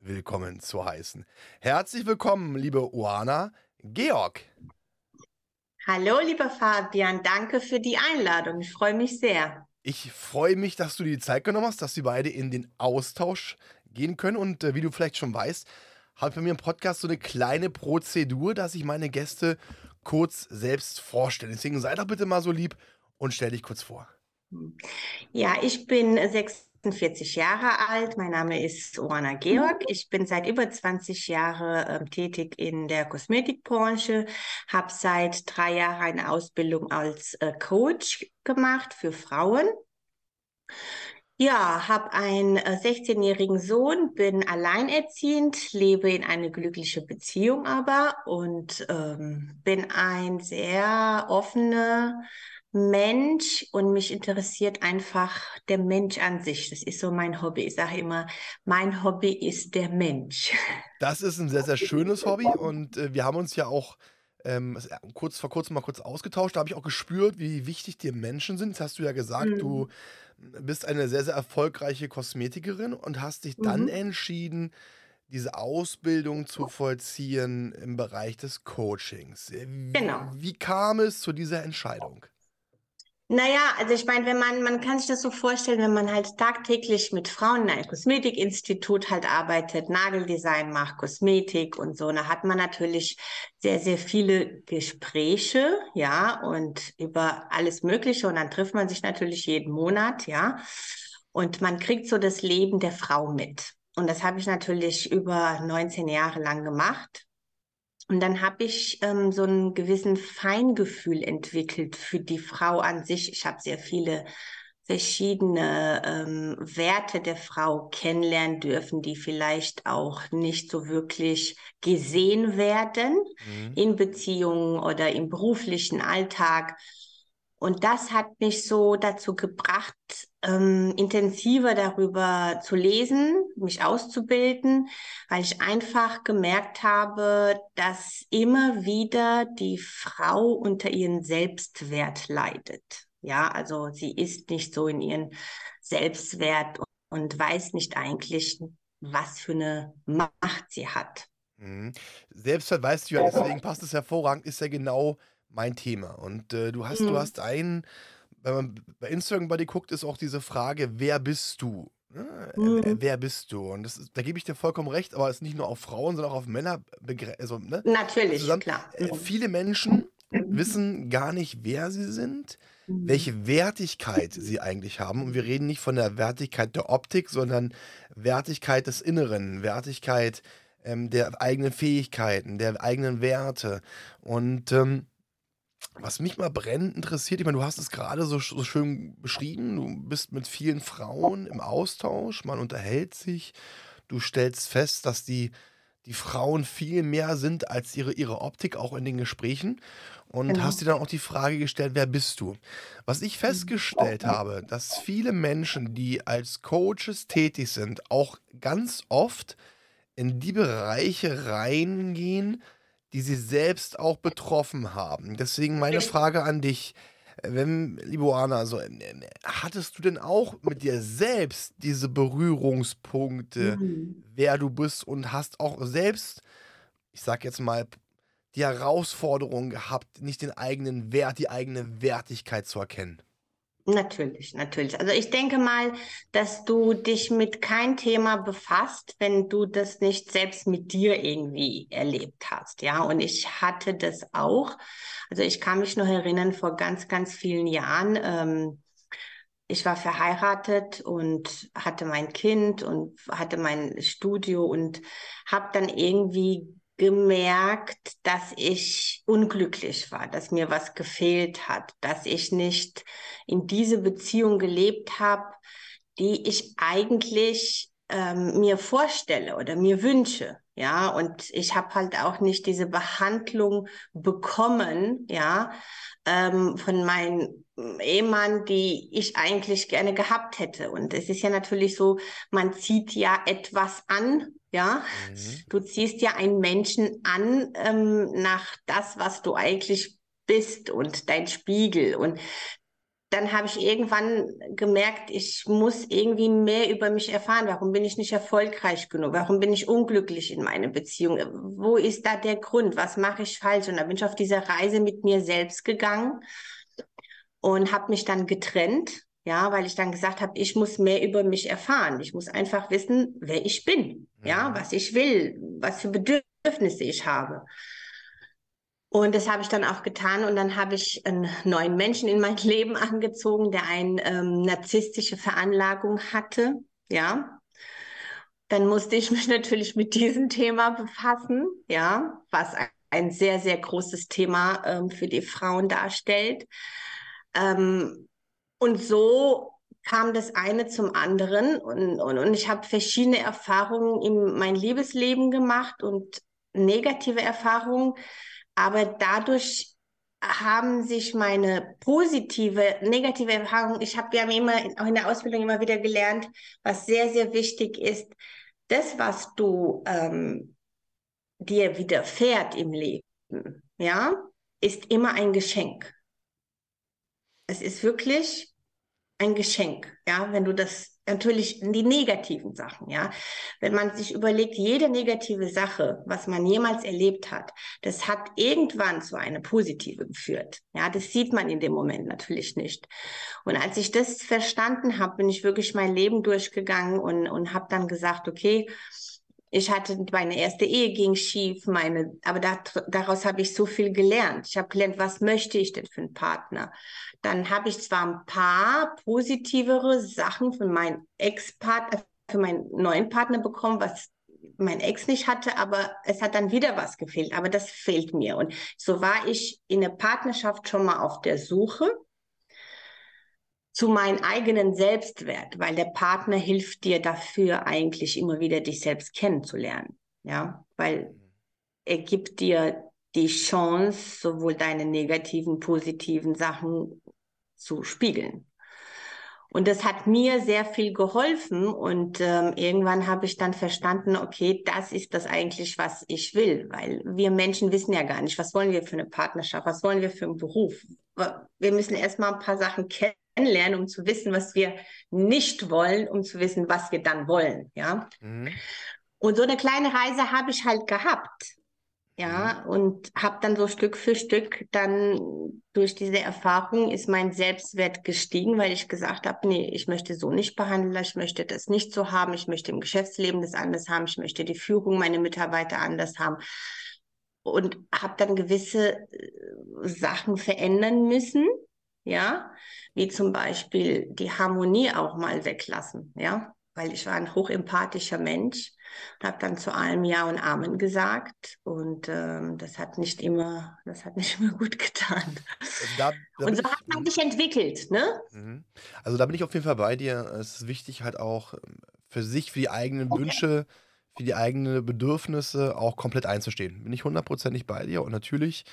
willkommen zu heißen. Herzlich willkommen, liebe Oana Georg. Hallo, lieber Fabian, danke für die Einladung. Ich freue mich sehr. Ich freue mich, dass du dir die Zeit genommen hast, dass wir beide in den Austausch gehen können. Und äh, wie du vielleicht schon weißt, habe ich bei mir im Podcast so eine kleine Prozedur, dass ich meine Gäste kurz selbst vorstelle. Deswegen sei doch bitte mal so lieb und stell dich kurz vor. Ja, ich bin sechs 48 Jahre alt. Mein Name ist Oana Georg. Ich bin seit über 20 Jahren äh, tätig in der Kosmetikbranche, habe seit drei Jahren eine Ausbildung als äh, Coach gemacht für Frauen. Ja, habe einen äh, 16-jährigen Sohn, bin alleinerziehend, lebe in eine glückliche Beziehung aber und ähm, bin ein sehr offener, Mensch und mich interessiert einfach der Mensch an sich. Das ist so mein Hobby. Ich sage immer, mein Hobby ist der Mensch. Das ist ein sehr, sehr schönes Hobby und äh, wir haben uns ja auch ähm, kurz vor kurzem mal kurz ausgetauscht. Da habe ich auch gespürt, wie wichtig dir Menschen sind. Das hast du ja gesagt, mhm. du bist eine sehr, sehr erfolgreiche Kosmetikerin und hast dich dann mhm. entschieden, diese Ausbildung zu vollziehen im Bereich des Coachings. Wie, genau. Wie kam es zu dieser Entscheidung? Naja, also ich meine, wenn man, man kann sich das so vorstellen, wenn man halt tagtäglich mit Frauen in einem Kosmetikinstitut halt arbeitet, Nageldesign macht, Kosmetik und so, da hat man natürlich sehr, sehr viele Gespräche, ja, und über alles Mögliche. Und dann trifft man sich natürlich jeden Monat, ja, und man kriegt so das Leben der Frau mit. Und das habe ich natürlich über 19 Jahre lang gemacht und dann habe ich ähm, so einen gewissen Feingefühl entwickelt für die Frau an sich. Ich habe sehr viele verschiedene ähm, Werte der Frau kennenlernen dürfen, die vielleicht auch nicht so wirklich gesehen werden mhm. in Beziehungen oder im beruflichen Alltag. Und das hat mich so dazu gebracht, ähm, intensiver darüber zu lesen, mich auszubilden, weil ich einfach gemerkt habe, dass immer wieder die Frau unter ihren Selbstwert leidet. Ja, also sie ist nicht so in ihren Selbstwert und weiß nicht eigentlich, was für eine Macht sie hat. Mhm. Selbstwert weißt du ja, deswegen passt es hervorragend, ist ja genau mein Thema. Und äh, du hast, mhm. du hast einen, wenn man bei Instagram bei dir guckt, ist auch diese Frage, wer bist du? Ne? Mhm. Wer, wer bist du? Und das ist, da gebe ich dir vollkommen recht, aber es ist nicht nur auf Frauen, sondern auch auf Männer begrenzt. Also, ne? Natürlich, Zusammen. klar. Äh, viele Menschen wissen gar nicht, wer sie sind, mhm. welche Wertigkeit sie eigentlich haben. Und wir reden nicht von der Wertigkeit der Optik, sondern Wertigkeit des Inneren, Wertigkeit ähm, der eigenen Fähigkeiten, der eigenen Werte. Und ähm, was mich mal brennend interessiert, ich meine, du hast es gerade so, so schön beschrieben, du bist mit vielen Frauen im Austausch, man unterhält sich, du stellst fest, dass die, die Frauen viel mehr sind als ihre, ihre Optik, auch in den Gesprächen. Und genau. hast dir dann auch die Frage gestellt, wer bist du? Was ich festgestellt mhm. habe, dass viele Menschen, die als Coaches tätig sind, auch ganz oft in die Bereiche reingehen, die sie selbst auch betroffen haben. Deswegen meine Frage an dich, wenn, liebe Anna, also, hattest du denn auch mit dir selbst diese Berührungspunkte, mhm. wer du bist und hast auch selbst, ich sag jetzt mal, die Herausforderung gehabt, nicht den eigenen Wert, die eigene Wertigkeit zu erkennen? Natürlich, natürlich. Also ich denke mal, dass du dich mit kein Thema befasst, wenn du das nicht selbst mit dir irgendwie erlebt hast. Ja, und ich hatte das auch. Also ich kann mich noch erinnern, vor ganz, ganz vielen Jahren, ähm, ich war verheiratet und hatte mein Kind und hatte mein Studio und habe dann irgendwie gemerkt, dass ich unglücklich war, dass mir was gefehlt hat, dass ich nicht in diese Beziehung gelebt habe, die ich eigentlich ähm, mir vorstelle oder mir wünsche. Ja, und ich habe halt auch nicht diese Behandlung bekommen, ja, ähm, von meinem Ehemann, die ich eigentlich gerne gehabt hätte. Und es ist ja natürlich so, man zieht ja etwas an, ja. Mhm. Du ziehst ja einen Menschen an ähm, nach das, was du eigentlich bist und dein Spiegel. Und dann habe ich irgendwann gemerkt, ich muss irgendwie mehr über mich erfahren. Warum bin ich nicht erfolgreich genug? Warum bin ich unglücklich in meiner Beziehung? Wo ist da der Grund? Was mache ich falsch? Und da bin ich auf diese Reise mit mir selbst gegangen und habe mich dann getrennt. Ja, weil ich dann gesagt habe, ich muss mehr über mich erfahren. Ich muss einfach wissen, wer ich bin. Ja, mhm. was ich will, was für Bedürfnisse ich habe. Und das habe ich dann auch getan und dann habe ich einen neuen Menschen in mein Leben angezogen, der eine ähm, narzisstische Veranlagung hatte. Ja. Dann musste ich mich natürlich mit diesem Thema befassen, ja, was ein sehr, sehr großes Thema ähm, für die Frauen darstellt. Ähm, und so kam das eine zum anderen und, und, und ich habe verschiedene Erfahrungen in mein Liebesleben gemacht und negative Erfahrungen aber dadurch haben sich meine positive, negative Erfahrung, ich habe, haben immer auch in der Ausbildung immer wieder gelernt, was sehr, sehr wichtig ist, das, was du ähm, dir widerfährt im Leben, ja, ist immer ein Geschenk. Es ist wirklich ein Geschenk, ja, wenn du das natürlich die negativen Sachen, ja. Wenn man sich überlegt, jede negative Sache, was man jemals erlebt hat, das hat irgendwann zu einer positive geführt. Ja, das sieht man in dem Moment natürlich nicht. Und als ich das verstanden habe, bin ich wirklich mein Leben durchgegangen und, und habe dann gesagt, okay, ich hatte meine erste Ehe ging schief, meine, aber da, daraus habe ich so viel gelernt. Ich habe gelernt, was möchte ich denn für einen Partner? Dann habe ich zwar ein paar positivere Sachen von meinem Ex-Partner, für meinen neuen Partner bekommen, was mein Ex nicht hatte, aber es hat dann wieder was gefehlt. Aber das fehlt mir. Und so war ich in der Partnerschaft schon mal auf der Suche zu meinem eigenen Selbstwert, weil der Partner hilft dir dafür eigentlich immer wieder dich selbst kennenzulernen. Ja, weil er gibt dir die Chance, sowohl deine negativen, positiven Sachen zu spiegeln. Und das hat mir sehr viel geholfen und ähm, irgendwann habe ich dann verstanden, okay, das ist das eigentlich, was ich will, weil wir Menschen wissen ja gar nicht, was wollen wir für eine Partnerschaft, was wollen wir für einen Beruf. Wir müssen erstmal ein paar Sachen kennen kennenlernen, um zu wissen, was wir nicht wollen, um zu wissen, was wir dann wollen, ja. Mhm. Und so eine kleine Reise habe ich halt gehabt, ja, mhm. und habe dann so Stück für Stück dann durch diese Erfahrung ist mein Selbstwert gestiegen, weil ich gesagt habe, nee, ich möchte so nicht behandeln, ich möchte das nicht so haben, ich möchte im Geschäftsleben das anders haben, ich möchte die Führung meiner Mitarbeiter anders haben und habe dann gewisse äh, Sachen verändern müssen, ja, wie zum Beispiel die Harmonie auch mal weglassen, ja, weil ich war ein hochempathischer Mensch und habe dann zu allem Ja und Amen gesagt und ähm, das hat nicht immer, das hat nicht immer gut getan. Also da, da und so hat man sich entwickelt, ne? Mhm. Also da bin ich auf jeden Fall bei dir. Es ist wichtig halt auch ähm, für sich, für die eigenen okay. Wünsche, für die eigenen Bedürfnisse auch komplett einzustehen. Bin ich hundertprozentig bei dir und natürlich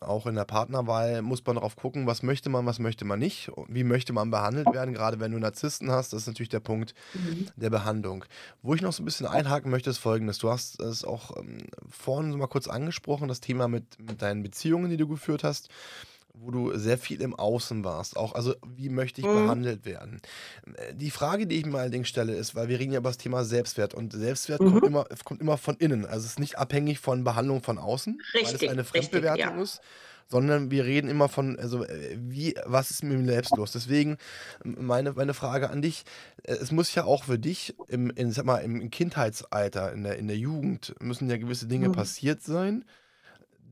auch in der Partnerwahl muss man darauf gucken, was möchte man, was möchte man nicht, wie möchte man behandelt werden, gerade wenn du Narzissten hast, das ist natürlich der Punkt mhm. der Behandlung. Wo ich noch so ein bisschen einhaken möchte, ist folgendes. Du hast es auch ähm, vorhin so mal kurz angesprochen, das Thema mit, mit deinen Beziehungen, die du geführt hast wo du sehr viel im Außen warst. Auch, also, wie möchte ich mhm. behandelt werden? Äh, die Frage, die ich mir allerdings stelle, ist, weil wir reden ja über das Thema Selbstwert und Selbstwert mhm. kommt, immer, kommt immer von innen. Also, es ist nicht abhängig von Behandlung von außen, richtig, weil es eine Fremdbewertung richtig, ja. ist sondern wir reden immer von, also äh, wie, was ist mit mir selbst los? Deswegen meine, meine Frage an dich, äh, es muss ja auch für dich im, in, sag mal, im Kindheitsalter, in der, in der Jugend, müssen ja gewisse Dinge mhm. passiert sein,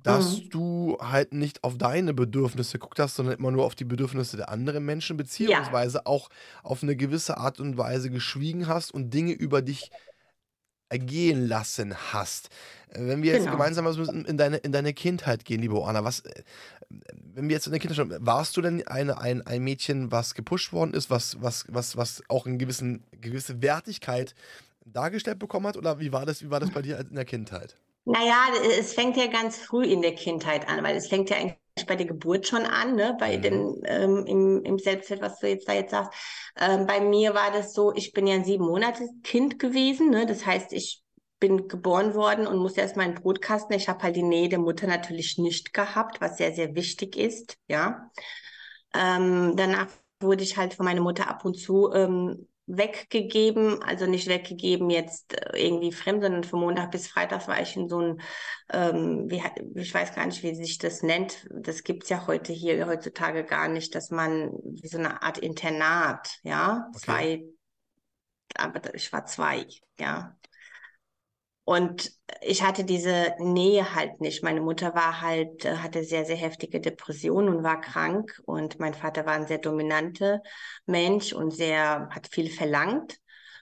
dass Mhm. du halt nicht auf deine Bedürfnisse geguckt hast, sondern immer nur auf die Bedürfnisse der anderen Menschen, Ja. beziehungsweise auch auf eine gewisse Art und Weise geschwiegen hast und Dinge über dich ergehen lassen hast. Äh, wenn wir jetzt Genau. gemeinsam in deine in deine Kindheit gehen, liebe Oana, was äh, wenn wir jetzt in der Kindheit schauen, warst du denn eine ein ein Mädchen, was gepusht worden ist, was was was was auch gewissen gewisse Wertigkeit dargestellt bekommen hat? Oder wie war das, wie war das bei dir in der Kindheit? Naja, es fängt ja ganz früh in der Kindheit an, weil es fängt ja eigentlich bei der Geburt schon an, ne? bei Mhm. den, ähm, im, im Selbstwert, was du jetzt da jetzt sagst. Ähm, bei mir war das so, ich bin ja ein sieben Monate Kind gewesen, ne? Das heißt, ich bin geboren worden und musste erst mal in den Brutkasten. Ich habe halt die Nähe der Mutter natürlich nicht gehabt, was sehr, sehr wichtig ist, ja. Ähm, danach wurde ich halt von meiner Mutter ab und zu ähm, weggegeben, also nicht weggegeben jetzt äh, irgendwie fremd, sondern von Montag bis Freitag war ich in so einem, ähm, wie, ich weiß gar nicht, wie sich das nennt. Das gibt's ja heute hier heutzutage gar nicht, dass man wie so eine Art Internat, ja, Okay. zwei, aber ich war zwei, ja. Und ich hatte diese Nähe halt nicht. Meine Mutter war halt, äh, hatte sehr, sehr heftige Depressionen und war krank. Und mein Vater war ein sehr dominanter Mensch und sehr, hat viel verlangt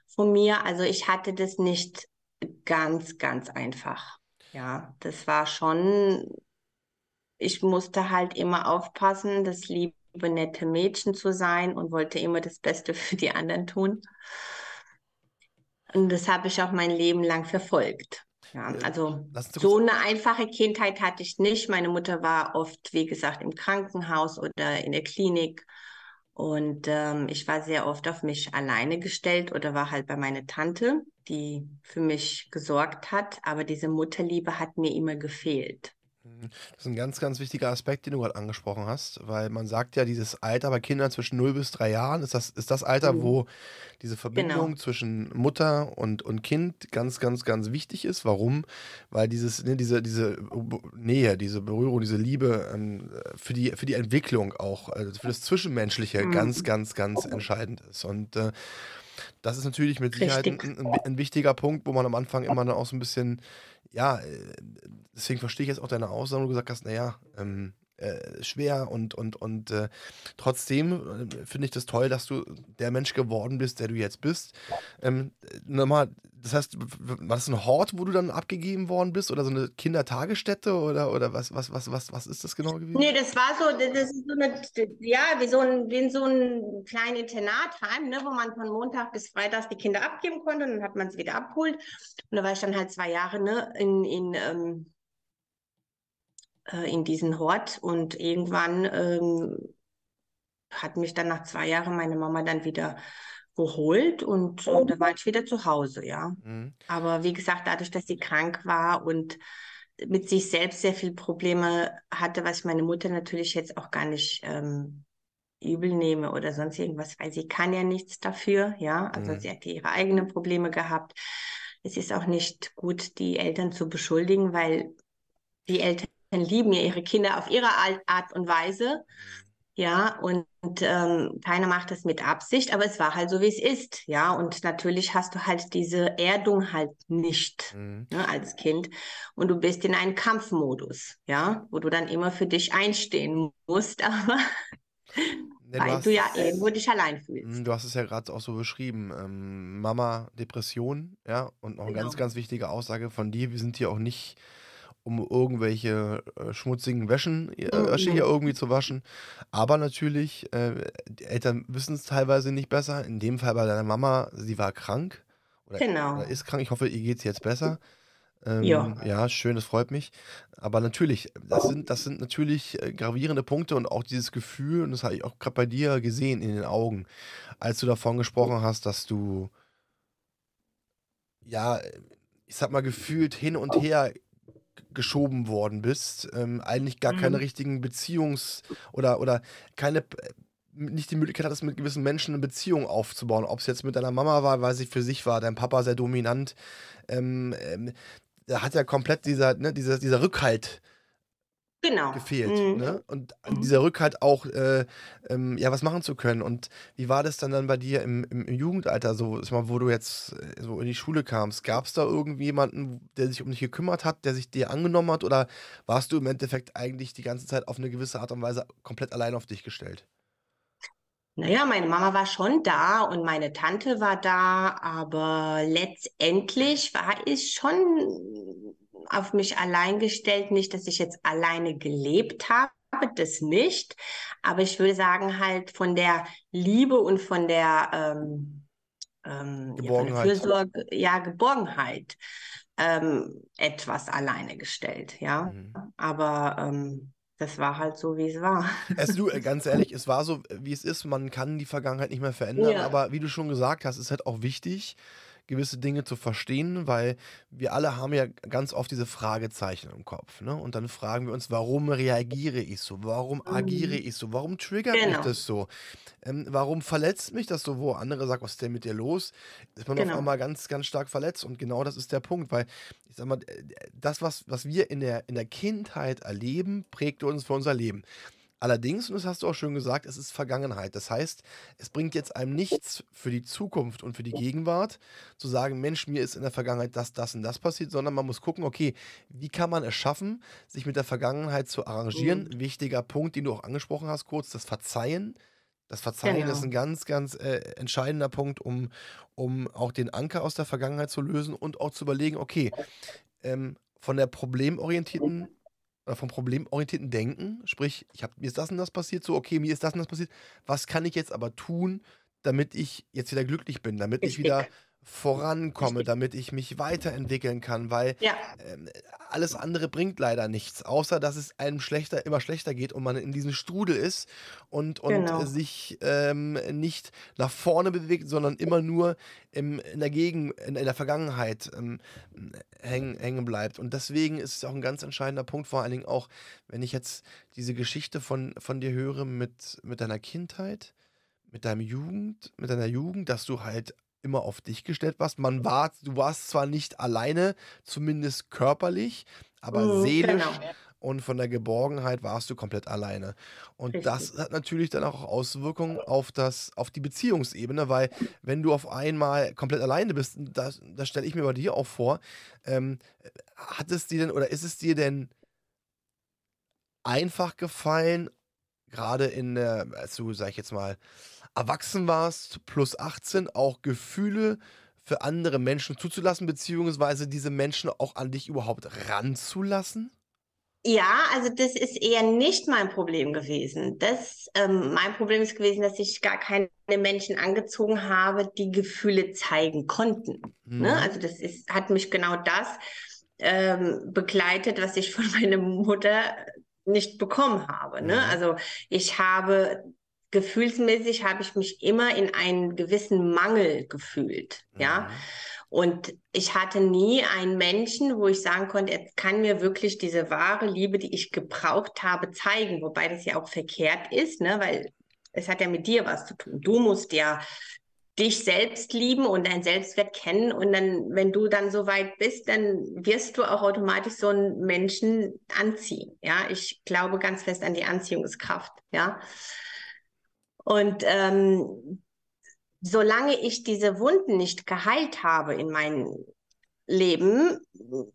von mir. Also ich hatte das nicht ganz, ganz einfach. Ja, das war schon, ich musste halt immer aufpassen, das liebe, nette Mädchen zu sein und wollte immer das Beste für die anderen tun. Und das habe ich auch mein Leben lang verfolgt. Ja, Äh, also so eine einfache Kindheit hatte ich nicht. Meine Mutter war oft, wie gesagt, im Krankenhaus oder in der Klinik. Und ähm, ich war sehr oft auf mich alleine gestellt oder war halt bei meiner Tante, die für mich gesorgt hat. Aber diese Mutterliebe hat mir immer gefehlt. Mhm. Das ist ein ganz, ganz wichtiger Aspekt, den du gerade angesprochen hast, weil man sagt ja, dieses Alter bei Kindern zwischen 0 bis 3 Jahren ist das, ist das Alter, Mhm. wo diese Verbindung Genau. zwischen Mutter und, und Kind ganz, ganz, ganz wichtig ist. Warum? Weil dieses, ne, diese, diese Nähe, diese Berührung, diese Liebe ähm, für, die, für die Entwicklung auch, also für das Zwischenmenschliche Mhm. ganz, ganz, ganz entscheidend ist. Und äh, das ist natürlich mit Sicherheit ein, ein, ein wichtiger Punkt, wo man am Anfang immer dann auch so ein bisschen, ja, äh, deswegen verstehe ich jetzt auch deine Aussage, wo du gesagt hast, naja, ähm, äh, schwer und, und, und äh, trotzdem äh, finde ich das toll, dass du der Mensch geworden bist, der du jetzt bist. Ähm, äh, nochmal, das heißt, war das ein Hort, wo du dann abgegeben worden bist oder so eine Kindertagesstätte oder, oder was, was, was, was, was ist das genau gewesen? Nee, das war so, das das ist so eine, ja, wie so ein, wie in so ein kleines Internatheim, ne, wo man von Montag bis Freitag die Kinder abgeben konnte und dann hat man sie wieder abgeholt. Und da war ich dann halt zwei Jahre, ne, in, in, ähm, äh, in diesen Hort und irgendwann ähm, hat mich dann nach zwei Jahren meine Mama dann wieder geholt und äh, da war ich wieder zu Hause, ja. Mhm. Aber wie gesagt, dadurch, dass sie krank war und mit sich selbst sehr viel Probleme hatte, was ich meine Mutter natürlich jetzt auch gar nicht ähm, übel nehme oder sonst irgendwas, weil sie kann ja nichts dafür, ja. Also Mhm. sie hat ihre eigenen Probleme gehabt. Es ist auch nicht gut, die Eltern zu beschuldigen, weil die Eltern lieben ja ihre Kinder auf ihre Art und Weise. Ja, und ähm, keiner macht das mit Absicht, aber es war halt so, wie es ist. Ja, und natürlich hast du halt diese Erdung halt nicht Mhm. ne, als Kind und du bist in einem Kampfmodus, ja, wo du dann immer für dich einstehen musst, aber Ne, weil hast du ja es- irgendwo dich allein fühlst. Du hast es ja gerade auch so beschrieben. Ähm, Mama, Depression, ja, und noch eine ganz, Genau. ganz wichtige Aussage von dir. Wir sind hier auch nicht, um irgendwelche äh, schmutzigen Wäschen, äh, Wäsche hier Mhm. irgendwie zu waschen. Aber natürlich, äh, die Eltern wissen es teilweise nicht besser. In dem Fall bei deiner Mama, sie war krank oder, Genau. oder ist krank. Ich hoffe, ihr geht es jetzt besser. Ähm, Ja. ja, schön, das freut mich. Aber natürlich, das sind, das sind natürlich äh, gravierende Punkte und auch dieses Gefühl, und das habe ich auch gerade bei dir gesehen in den Augen, als du davon gesprochen hast, dass du, ja, ich sag mal, gefühlt hin und her geschoben worden bist, ähm, eigentlich gar keine Mhm. richtigen Beziehungs- oder, oder keine, nicht die Möglichkeit hattest, mit gewissen Menschen eine Beziehung aufzubauen. Ob es jetzt mit deiner Mama war, weil sie für sich war, dein Papa sehr dominant. Ähm, ähm, da hat ja komplett dieser, ne, dieser, dieser Rückhalt Genau. gefehlt. Mhm. Ne? Und Mhm. dieser Rückhalt auch, äh, ähm, ja, was machen zu können. Und wie war das dann, dann bei dir im, im, im Jugendalter, so, mal, wo du jetzt äh, so in die Schule kamst? Gab es da irgendwie jemanden, der sich um dich gekümmert hat, der sich dir angenommen hat? Oder warst du im Endeffekt eigentlich die ganze Zeit auf eine gewisse Art und Weise komplett allein auf dich gestellt? Naja, meine Mama war schon da und meine Tante war da, aber letztendlich war ich schon auf mich allein gestellt. Nicht, dass ich jetzt alleine gelebt habe, das nicht. Aber ich würde sagen, halt von der Liebe und von der, ähm, ähm, Geborgenheit. Ja, Fürsorge, ja, Geborgenheit ähm, etwas alleine gestellt, ja. Mhm. Aber ähm, das war halt so, wie es war. Es, du, äh, ganz ehrlich, es war so, wie es ist. Man kann die Vergangenheit nicht mehr verändern. Ja. Aber wie du schon gesagt hast, ist halt auch wichtig, gewisse Dinge zu verstehen, weil wir alle haben ja ganz oft diese Fragezeichen im Kopf. Ne? Und dann fragen wir uns, warum reagiere ich so? Warum mhm. agiere ich so? Warum triggert genau. mich das so? Ähm, warum verletzt mich das so? Wo andere sagen, was ist denn mit dir los? Ist man genau. auf einmal ganz, ganz stark verletzt. Und genau das ist der Punkt, weil ich sag mal, das, was, was wir in der, in der Kindheit erleben, prägt uns für unser Leben. Allerdings, und das hast du auch schön gesagt, es ist Vergangenheit. Das heißt, es bringt jetzt einem nichts für die Zukunft und für die Gegenwart zu sagen, Mensch, mir ist in der Vergangenheit das, das und das passiert, sondern man muss gucken, okay, wie kann man es schaffen, sich mit der Vergangenheit zu arrangieren? Mhm. Wichtiger Punkt, den du auch angesprochen hast, kurz, das Verzeihen. Das Verzeihen genau. ist ein ganz, ganz äh, entscheidender Punkt, um, um auch den Anker aus der Vergangenheit zu lösen und auch zu überlegen, okay, ähm, von der problemorientierten oder vom problemorientierten Denken, sprich, ich hab, mir ist das und das passiert, so, okay, mir ist das und das passiert, was kann ich jetzt aber tun, damit ich jetzt wieder glücklich bin, damit ich wieder vorankomme, damit ich mich weiterentwickeln kann, weil ja. ähm, alles andere bringt leider nichts, außer dass es einem schlechter, immer schlechter geht und man in diesem Strudel ist und, und genau. sich ähm, nicht nach vorne bewegt, sondern immer nur im, in, der Gegen, in, in der Vergangenheit ähm, hängen, hängen bleibt. Und deswegen ist es auch ein ganz entscheidender Punkt, vor allen Dingen auch, wenn ich jetzt diese Geschichte von, von dir höre mit, mit deiner Kindheit, mit deinem Jugend, mit deiner Jugend, dass du halt immer auf dich gestellt warst. Man war, du warst zwar nicht alleine, zumindest körperlich, aber mhm, seelisch genau. und von der Geborgenheit warst du komplett alleine. Und Richtig. das hat natürlich dann auch Auswirkungen auf das, auf die Beziehungsebene, weil wenn du auf einmal komplett alleine bist, das, das stelle ich mir bei dir auch vor, ähm, hat es dir denn oder ist es dir denn einfach gefallen, gerade in der, also sag ich jetzt mal, erwachsen warst, plus 18, auch Gefühle für andere Menschen zuzulassen, beziehungsweise diese Menschen auch an dich überhaupt ranzulassen? Ja, also das ist eher nicht mein Problem gewesen. Das, ähm, mein Problem ist gewesen, dass ich gar keine Menschen angezogen habe, die Gefühle zeigen konnten. Ne? Mhm. Ne? Also das ist, hat mich genau das ähm, begleitet, was ich von meiner Mutter nicht bekommen habe. Ne? Mhm. Also ich habe gefühlsmäßig habe ich mich immer in einen gewissen Mangel gefühlt, mhm. ja. Und ich hatte nie einen Menschen, wo ich sagen konnte, er kann mir wirklich diese wahre Liebe, die ich gebraucht habe, zeigen. Wobei das ja auch verkehrt ist, ne, weil es hat ja mit dir was zu tun. Du musst ja dich selbst lieben und dein Selbstwert kennen. Und dann, wenn du dann so weit bist, dann wirst du auch automatisch so einen Menschen anziehen. Ja, ich glaube ganz fest an die Anziehungskraft. Ja. Und ähm, solange ich diese Wunden nicht geheilt habe in meinem Leben,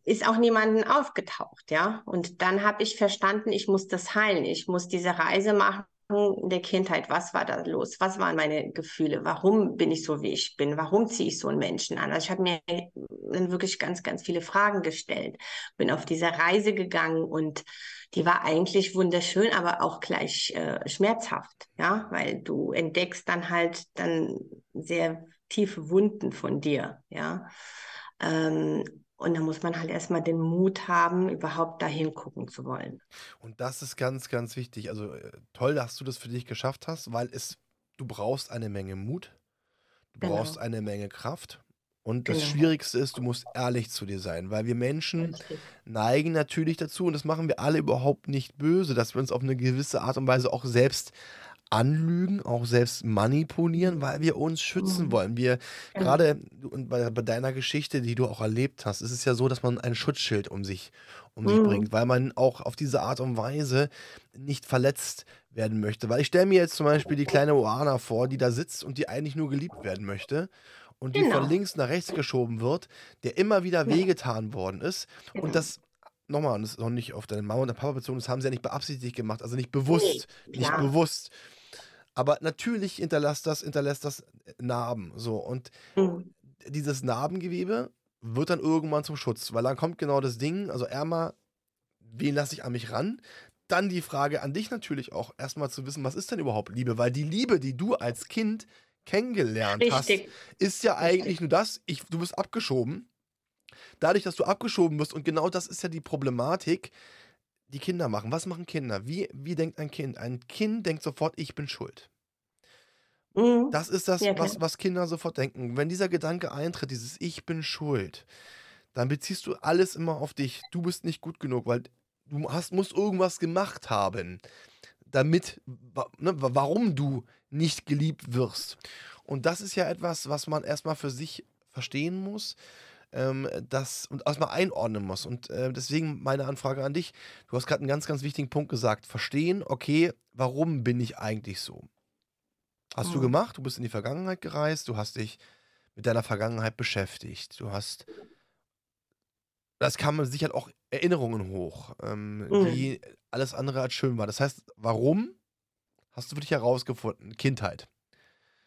ist auch niemanden aufgetaucht, ja. Und dann habe ich verstanden, ich muss das heilen. Ich muss diese Reise machen in der Kindheit. Was war da los? Was waren meine Gefühle? Warum bin ich so, wie ich bin? Warum ziehe ich so einen Menschen an? Also ich habe mir dann wirklich ganz, ganz viele Fragen gestellt. Bin auf diese Reise gegangen und die war eigentlich wunderschön, aber auch gleich äh, schmerzhaft, ja, weil du entdeckst dann halt dann sehr tiefe Wunden von dir, ja. Ähm, und da muss man halt erstmal den Mut haben, überhaupt dahin gucken zu wollen. Und das ist ganz, ganz wichtig. Also äh, toll, dass du das für dich geschafft hast, weil es, du brauchst eine Menge Mut, du genau. brauchst eine Menge Kraft und das genau. Schwierigste ist, du musst ehrlich zu dir sein, weil wir Menschen Richtig. neigen natürlich dazu, und das machen wir alle überhaupt nicht böse, dass wir uns auf eine gewisse Art und Weise auch selbst anlügen, auch selbst manipulieren, weil wir uns schützen mhm. wollen. Wir, gerade bei, bei, deiner Geschichte, die du auch erlebt hast, ist es ja so, dass man ein Schutzschild um sich, um sich mhm. bringt, weil man auch auf diese Art und Weise nicht verletzt werden möchte. Weil ich stelle mir jetzt zum Beispiel die kleine Oana vor, die da sitzt und die eigentlich nur geliebt werden möchte und die genau. von links nach rechts geschoben wird, der immer wieder wehgetan worden ist. Genau. Und das, nochmal, das ist noch nicht auf deine Mama und dein Papa bezogen, das haben sie ja nicht beabsichtigt gemacht, also nicht bewusst, nee, nicht bewusst. Aber natürlich hinterlässt das, hinterlässt das Narben. So. Und mhm. dieses Narbengewebe wird dann irgendwann zum Schutz, weil dann kommt genau das Ding, also erstmal, wen lasse ich an mich ran? Dann die Frage an dich natürlich auch, erstmal zu wissen, was ist denn überhaupt Liebe? Weil die Liebe, die du als Kind kennengelernt Richtig. hast, ist ja eigentlich Richtig. nur das, ich, du bist abgeschoben. Dadurch, dass du abgeschoben wirst, und genau das ist ja die Problematik, die Kinder machen. Was machen Kinder? Wie, wie denkt ein Kind? Ein Kind denkt sofort, ich bin schuld. Mhm. Das ist das, ja, was, was Kinder sofort denken. Wenn dieser Gedanke eintritt, dieses Ich bin schuld, dann beziehst du alles immer auf dich. Du bist nicht gut genug, weil du hast, musst irgendwas gemacht haben, damit, ne, warum du nicht geliebt wirst. Und das ist ja etwas, was man erstmal für sich verstehen muss ähm, das und erstmal einordnen muss. Und äh, deswegen meine Anfrage an dich. Du hast gerade einen ganz, ganz wichtigen Punkt gesagt. Verstehen, okay, warum bin ich eigentlich so? Hast mhm. du gemacht, du bist in die Vergangenheit gereist, du hast dich mit deiner Vergangenheit beschäftigt, du hast das kamen sicher auch Erinnerungen hoch, ähm, mhm. die alles andere als schön war. Das heißt, warum hast du für dich herausgefunden? Kindheit.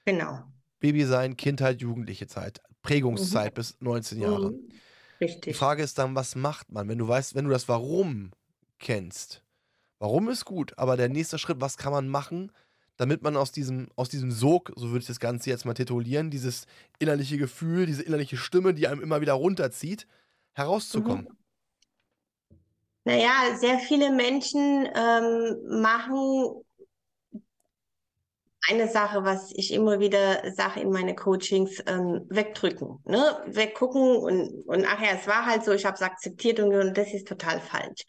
Genau. Baby sein, Kindheit, jugendliche Zeit, Prägungszeit mhm. bis 19 Jahre. Mhm. Richtig. Die Frage ist dann, was macht man, wenn du weißt, wenn du das Warum kennst? Warum ist gut, aber der nächste Schritt, was kann man machen, damit man aus diesem, aus diesem Sog, so würde ich das Ganze jetzt mal titulieren, dieses innerliche Gefühl, diese innerliche Stimme, die einem immer wieder runterzieht, herauszukommen? Mhm. Naja, sehr viele Menschen ähm, machen eine Sache, was ich immer wieder sage in meine Coachings, ähm, wegdrücken, ne? weggucken und, und ach ja, es war halt so, ich habe es akzeptiert und, und das ist total falsch.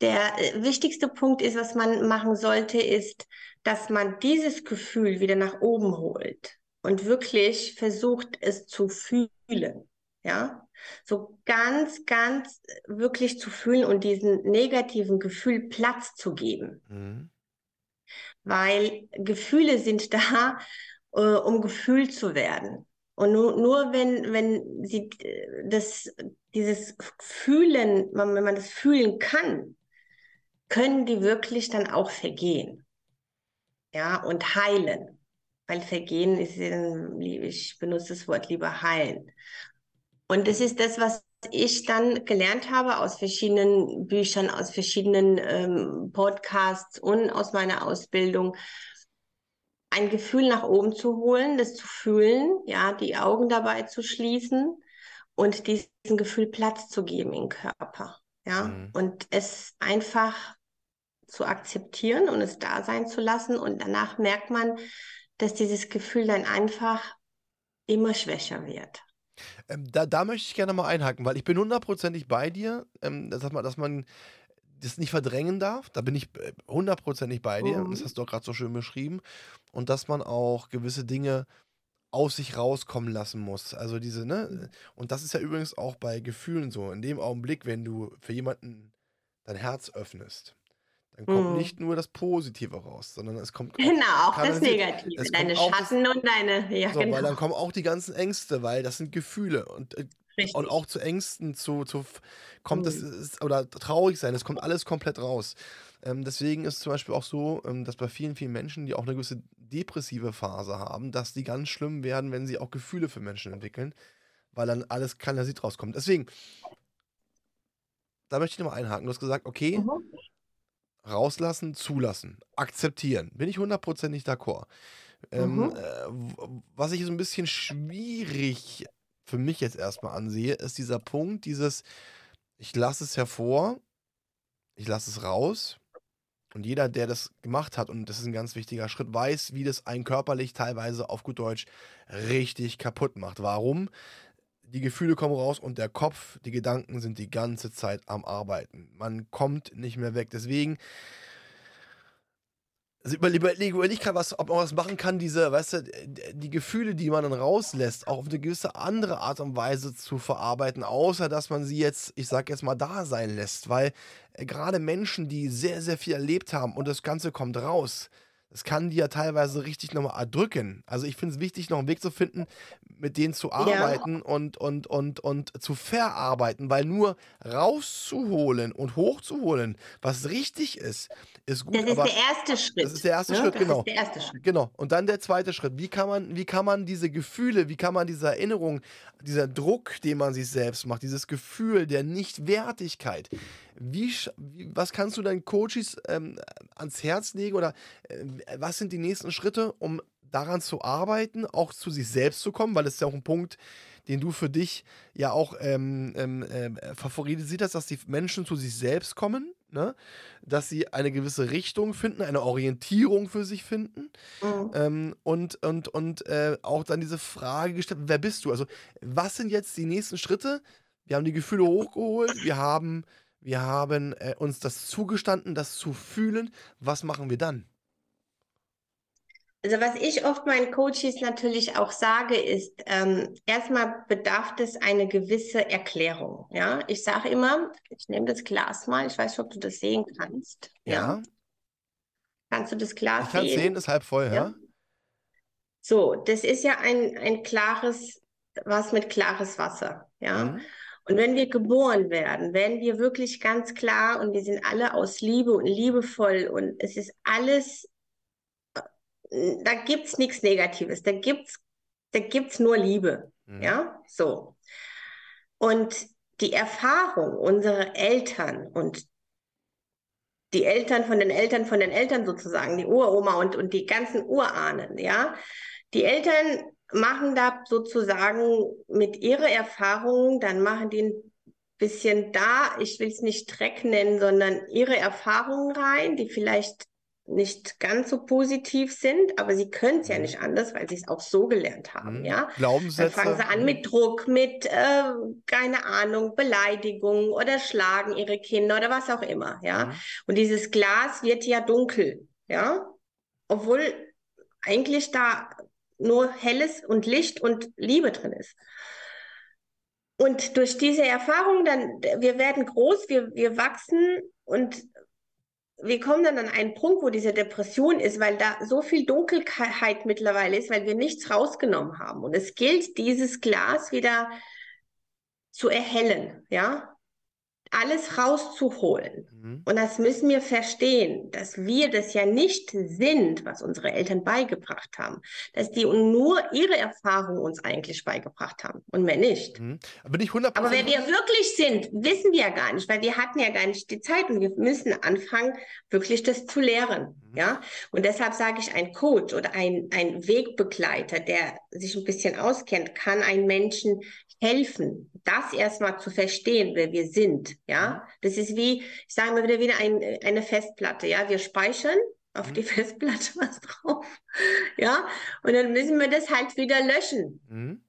Der äh, wichtigste Punkt ist, was man machen sollte, ist, dass man dieses Gefühl wieder nach oben holt und wirklich versucht, es zu fühlen. Ja, so ganz, ganz wirklich zu fühlen und diesen negativen Gefühl Platz zu geben. Mhm. Weil Gefühle sind da, äh, um gefühlt zu werden. Und nur, nur wenn, wenn sie äh, das, dieses Fühlen, wenn man das fühlen kann, können die wirklich dann auch vergehen. Ja, und heilen. Weil vergehen ist, ich benutze das Wort lieber heilen. Und das ist das, was ich dann gelernt habe aus verschiedenen Büchern, aus verschiedenen ähm, Podcasts und aus meiner Ausbildung, ein Gefühl nach oben zu holen, das zu fühlen, ja, die Augen dabei zu schließen und diesem Gefühl Platz zu geben im Körper, ja, mhm. und es einfach zu akzeptieren und es da sein zu lassen und danach merkt man, dass dieses Gefühl dann einfach immer schwächer wird. Ähm, da, da möchte ich gerne mal einhaken, weil ich bin hundertprozentig bei dir, ähm, dass, man, dass man das nicht verdrängen darf. Da bin ich äh, hundertprozentig bei dir. Mhm. Das hast du auch gerade so schön beschrieben. Und dass man auch gewisse Dinge aus sich rauskommen lassen muss. Also diese, ne? Und das ist ja übrigens auch bei Gefühlen so. In dem Augenblick, wenn du für jemanden dein Herz öffnest, dann kommt mhm. nicht nur das Positive raus, sondern es kommt auch, genau auch das Negative, deine Schatten das, und deine ja so, genau. weil dann kommen auch die ganzen Ängste, weil das sind Gefühle und äh, und auch zu Ängsten, zu, zu kommt mhm. es oder traurig sein, es kommt alles komplett raus. Ähm, deswegen ist es zum Beispiel auch so, ähm, dass bei vielen, vielen Menschen, die auch eine gewisse depressive Phase haben, dass die ganz schlimm werden, wenn sie auch Gefühle für Menschen entwickeln, weil dann alles kanalisiert rauskommt. Deswegen, da möchte ich nochmal einhaken. Du hast gesagt, okay, mhm rauslassen, zulassen, akzeptieren. Bin ich hundertprozentig d'accord. Ähm, mhm. äh, was ich so ein bisschen schwierig für mich jetzt erstmal ansehe, ist dieser Punkt, dieses, ich lasse es hervor, ich lasse es raus. Und jeder, der das gemacht hat, und das ist ein ganz wichtiger Schritt, weiß, wie das einen körperlich teilweise auf gut Deutsch richtig kaputt macht. Warum? Die Gefühle kommen raus und der Kopf, die Gedanken sind die ganze Zeit am Arbeiten. Man kommt nicht mehr weg. Deswegen also überlege überleg gerade, ob man was machen kann, diese, weißt du, die Gefühle, die man dann rauslässt, auch auf eine gewisse andere Art und Weise zu verarbeiten, außer dass man sie jetzt, ich sag jetzt mal, da sein lässt. Weil äh, gerade Menschen, die sehr, sehr viel erlebt haben und das Ganze kommt raus, das kann die ja teilweise richtig nochmal erdrücken. Also ich finde es wichtig, noch einen Weg zu finden, mit denen zu arbeiten ja. und, und, und, und zu verarbeiten, weil nur rauszuholen und hochzuholen, was richtig ist, ist gut. Das ist der erste Schritt. Das ist der erste ne? Schritt, genau. Der erste Schritt. Genau. Und dann der zweite Schritt. Wie kann man, wie kann man diese Gefühle, wie kann man diese Erinnerung, dieser Druck, den man sich selbst macht, dieses Gefühl der Nichtwertigkeit, wie, was kannst du deinen Coaches ähm, ans Herz legen oder äh, was sind die nächsten Schritte, um daran zu arbeiten, auch zu sich selbst zu kommen, weil es ist ja auch ein Punkt, den du für dich ja auch ähm, ähm, äh, favorisiert hast, dass die Menschen zu sich selbst kommen, ne? dass sie eine gewisse Richtung finden, eine Orientierung für sich finden Mhm. ähm, und, und, und äh, auch dann diese Frage gestellt, wer bist du? Also, was sind jetzt die nächsten Schritte? Wir haben die Gefühle hochgeholt, wir haben, wir haben äh, uns das zugestanden, das zu fühlen. Was machen wir dann? Also was ich oft meinen Coaches natürlich auch sage, ist, ähm, erstmal bedarf es eine gewisse Erklärung. Ja, ich sage immer, ich nehme das Glas mal, ich weiß nicht, ob du das sehen kannst. Ja, Kannst du das Glas ich kann sehen? sehen, ist halb voll, ja? Ja. So, das ist ja ein, ein klares, was mit klares Wasser. Ja. Mhm. Und wenn wir geboren werden, werden wir wirklich ganz klar und wir sind alle aus Liebe und liebevoll und es ist alles, äh, da gibt's nichts Negatives, da gibt's, da gibt's nur Liebe. Mhm. Ja, so. Und die Erfahrung unserer Eltern und die Eltern von den Eltern von den Eltern sozusagen, die Uroma und, und die ganzen Urahnen, ja. Die Eltern machen da sozusagen mit ihrer Erfahrung, dann machen die ein bisschen da, ich will es nicht Dreck nennen, sondern ihre Erfahrungen rein, die vielleicht nicht ganz so positiv sind, aber sie können es ja Mhm. nicht anders, weil sie es auch so gelernt haben, Mhm. ja. Dann Glaubenssätze. fangen sie an mhm. mit Druck, mit, äh, keine Ahnung, Beleidigung oder schlagen ihre Kinder oder was auch immer, ja. Mhm. Und dieses Glas wird ja dunkel, ja. Obwohl eigentlich da nur Helles und Licht und Liebe drin ist. Und durch diese Erfahrung dann, wir werden groß, wir, wir wachsen und wir kommen dann an einen Punkt, wo diese Depression ist, weil da so viel Dunkelheit mittlerweile ist, weil wir nichts rausgenommen haben. Und es gilt, dieses Glas wieder zu erhellen, ja, alles rauszuholen. Mhm. Und das müssen wir verstehen, dass wir das ja nicht sind, was unsere Eltern beigebracht haben, dass die nur ihre Erfahrungen uns eigentlich beigebracht haben und mehr nicht. Mhm. Bin ich 100% Aber wer wir wirklich sind, wissen wir ja gar nicht, weil wir hatten ja gar nicht die Zeit und wir müssen anfangen, wirklich das zu lehren. Mhm. Ja, und deshalb sage ich, ein Coach oder ein, ein Wegbegleiter, der sich ein bisschen auskennt, kann einem Menschen helfen, das erstmal zu verstehen, wer wir sind. Mhm. Ja, das ist wie, ich sage mal wieder, wieder ein, eine Festplatte. Ja, wir speichern auf Mhm. die Festplatte was drauf. Ja, und dann müssen wir das halt wieder löschen. Mhm.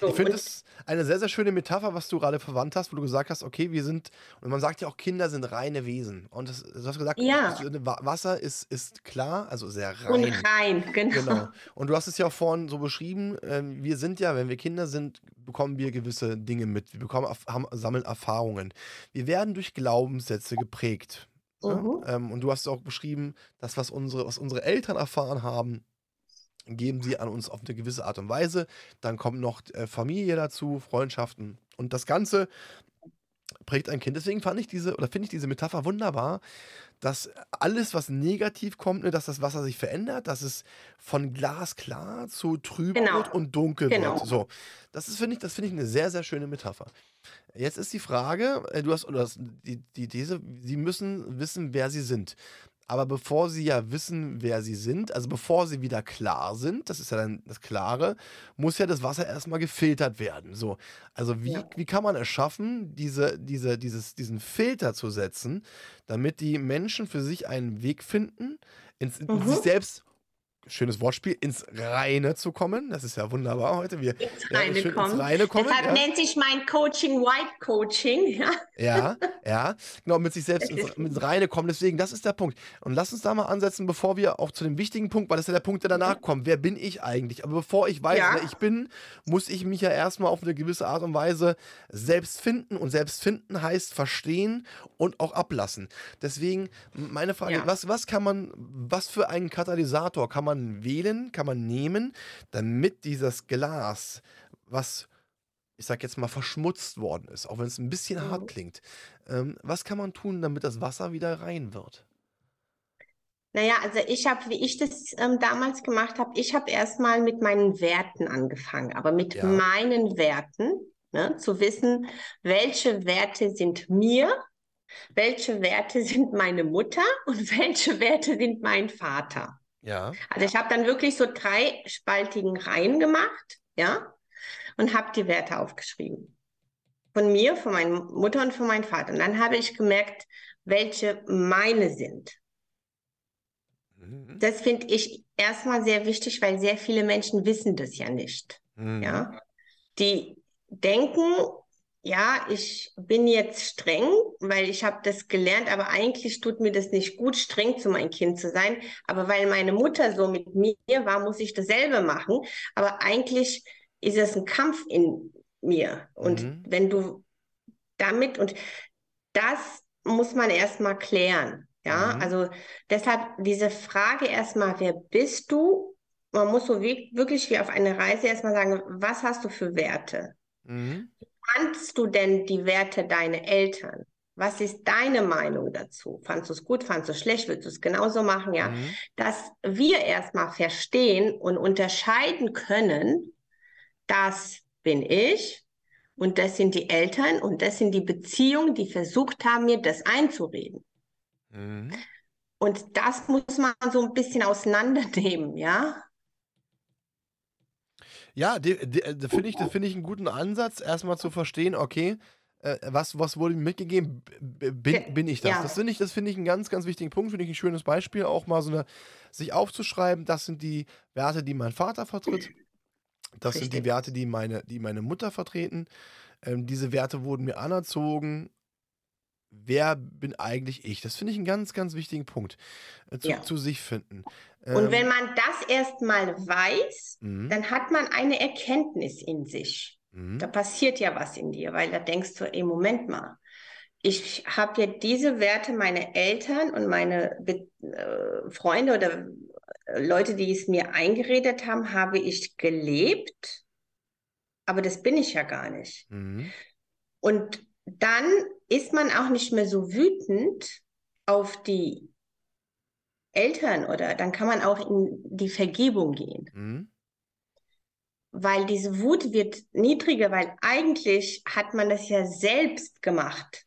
So, Ich finde es eine sehr, sehr schöne Metapher, was du gerade verwandt hast, wo du gesagt hast, okay, wir sind, und man sagt ja auch, Kinder sind reine Wesen. Und das, du hast gesagt, Ja. Wa- Wasser ist, ist klar, also sehr Und rein. rein, genau. Genau. Und du hast es ja auch vorhin so beschrieben, ähm, wir sind ja, wenn wir Kinder sind, bekommen wir gewisse Dinge mit. Wir bekommen, haben, sammeln Erfahrungen. Wir werden durch Glaubenssätze geprägt. ne? Mhm. Ähm, und du hast auch beschrieben, das, was unsere, was unsere Eltern erfahren haben, geben sie an uns auf eine gewisse Art und Weise. Dann kommt noch äh, Familie dazu, Freundschaften. Und das Ganze prägt ein Kind. Deswegen fand ich diese, oder finde ich diese Metapher wunderbar, dass alles, was negativ kommt, ne, dass das Wasser sich verändert, dass es von glasklar zu trüb Genau. wird und dunkel Genau. wird. So, das ist, finde ich, das finde ich eine sehr, sehr schöne Metapher. Jetzt ist die Frage, äh, du hast, oder die, die These, sie müssen wissen, wer sie sind. Aber bevor sie ja wissen, wer sie sind, also bevor sie wieder klar sind, das ist ja dann das Klare, muss ja das Wasser erstmal gefiltert werden. So, also wie, Ja. wie kann man es schaffen, diese, diese, dieses, diesen Filter zu setzen, damit die Menschen für sich einen Weg finden, ins, in Mhm. sich selbst, schönes Wortspiel, ins Reine zu kommen. Das ist ja wunderbar heute. Wir ins ja, Reine schön kommen. ins Reine kommen. Deshalb ja. nennt sich mein Coaching White Coaching. Ja, Ja, ja, genau, mit sich selbst ins, ins Reine kommen. Deswegen, das ist der Punkt. Und lass uns da mal ansetzen, bevor wir auch zu dem wichtigen Punkt, weil das ist ja der Punkt, der danach kommt. Wer bin ich eigentlich? Aber bevor ich weiß, wer ich bin, muss ich mich ja erstmal auf eine gewisse Art und Weise selbst finden. Und selbst finden heißt verstehen und auch ablassen. Deswegen, meine Frage, was, was kann man, was für einen Katalysator kann man wählen, kann man nehmen, damit dieses Glas, was ich sag jetzt mal, verschmutzt worden ist, auch wenn es ein bisschen hart Mhm. klingt. Ähm, was kann man tun, damit das Wasser wieder rein wird? naja, also ich habe, wie ich das ähm, damals gemacht habe, ich habe erstmal mit meinen Werten angefangen, aber mit Ja. meinen Werten, ne, zu wissen, welche Werte sind mir, welche Werte sind meine Mutter und welche Werte sind mein Vater. Ja. Also ich habe dann wirklich so drei spaltigen Reihen gemacht, ja, und habe die Werte aufgeschrieben. Von mir, von meiner Mutter und von meinem Vater. Und dann habe ich gemerkt, welche meine sind. Mhm. Das finde ich erstmal sehr wichtig, weil sehr viele Menschen wissen das ja nicht. Mhm. Ja, die denken, ja, ich bin jetzt streng, weil ich habe das gelernt, aber eigentlich tut mir das nicht gut, streng zu meinem Kind zu sein. Aber weil meine Mutter so mit mir war, muss ich dasselbe machen. Aber eigentlich ist es ein Kampf in mir. Und Mhm. wenn du damit und das muss man erstmal klären. Ja, Mhm. also deshalb diese Frage erstmal, wer bist du? Man muss so wie, wirklich wie auf eine Reise erstmal sagen, was hast du für Werte? Mhm. Kannst du denn die Werte deiner Eltern? Was ist deine Meinung dazu? Fandest du es gut? Fandest du es schlecht? Würdest du es genauso machen? Ja, Mhm. dass wir erstmal verstehen und unterscheiden können, das bin ich und das sind die Eltern und das sind die Beziehungen, die versucht haben, mir das einzureden. Mhm. Und das muss man so ein bisschen auseinandernehmen, ja? Ja, äh, da finde ich, das finde ich einen guten Ansatz, erstmal zu verstehen, okay, äh, was, was wurde mir mitgegeben? Bin, bin ich das? ja. Das finde ich, das finde ich einen ganz, ganz wichtigen Punkt, finde ich ein schönes Beispiel, auch mal so eine, sich aufzuschreiben, das sind die Werte, die mein Vater vertritt. Das sind die Richtig. Werte, die meine, die meine Mutter vertreten. Ähm, diese Werte wurden mir anerzogen. Wer bin eigentlich ich? Das finde ich einen ganz, ganz wichtigen Punkt. Äh, zu, Ja. zu sich finden. Und Ähm, wenn man das erstmal weiß, mhm, dann hat man eine Erkenntnis in sich. mhm, Da passiert ja was in dir, weil da denkst du, ey, Moment mal. Ich habe ja diese Werte meiner Eltern und meine Be äh, Freunde oder äh, Leute, die es mir eingeredet haben, habe ich gelebt, aber das bin ich ja gar nicht. mhm, Und dann ist man auch nicht mehr so wütend auf die Eltern oder dann kann man auch in die Vergebung gehen, mhm, weil diese Wut wird niedriger, weil eigentlich hat man das ja selbst gemacht.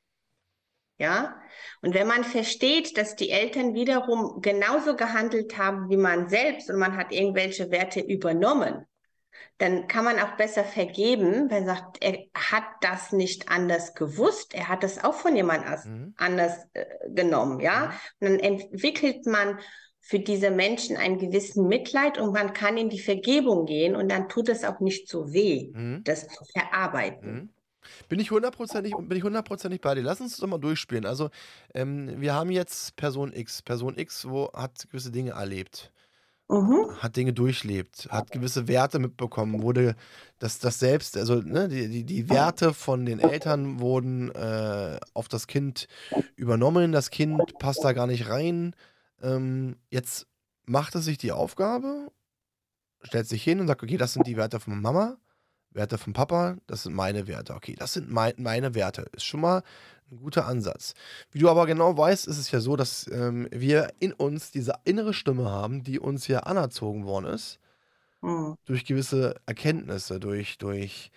Ja, und wenn man versteht, dass die Eltern wiederum genauso gehandelt haben wie man selbst und man hat irgendwelche Werte übernommen, dann kann man auch besser vergeben, weil man sagt, er hat das nicht anders gewusst, er hat das auch von jemand mhm. anders äh, genommen, ja. Und dann entwickelt man für diese Menschen einen gewissen Mitleid und man kann in die Vergebung gehen und dann tut es auch nicht so weh, Mhm. das zu verarbeiten. Mhm. Bin ich hundertprozentig bin ich hundertprozentig bei dir. Lass uns das doch mal durchspielen. Also, ähm, wir haben jetzt Person X. Person X, wo hat gewisse Dinge erlebt, Mhm. hat Dinge durchlebt, hat gewisse Werte mitbekommen, wurde das, das selbst, also ne, die, die, die Werte von den Eltern wurden äh, auf das Kind übernommen. Das Kind passt da gar nicht rein. Ähm, jetzt macht es sich die Aufgabe, stellt sich hin und sagt, okay, das sind die Werte von Mama. Werte vom Papa, das sind meine Werte. Okay, das sind mein, meine Werte. Ist schon mal ein guter Ansatz. Wie du aber genau weißt, ist es ja so, dass ähm, wir in uns diese innere Stimme haben, die uns ja anerzogen worden ist, Mhm. durch gewisse Erkenntnisse, durch, durch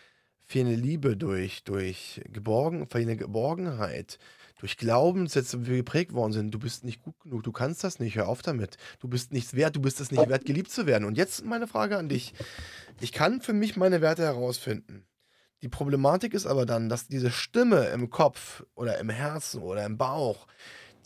fehlende Liebe, durch, durch Geborgen, fehlende Geborgenheit, durch Glaubenssätze, wie wir geprägt worden sind. Du bist nicht gut genug, du kannst das nicht, hör auf damit. Du bist nichts wert, du bist es nicht wert, geliebt zu werden. Und jetzt meine Frage an dich. Ich kann für mich meine Werte herausfinden. Die Problematik ist aber dann, dass diese Stimme im Kopf oder im Herzen oder im Bauch,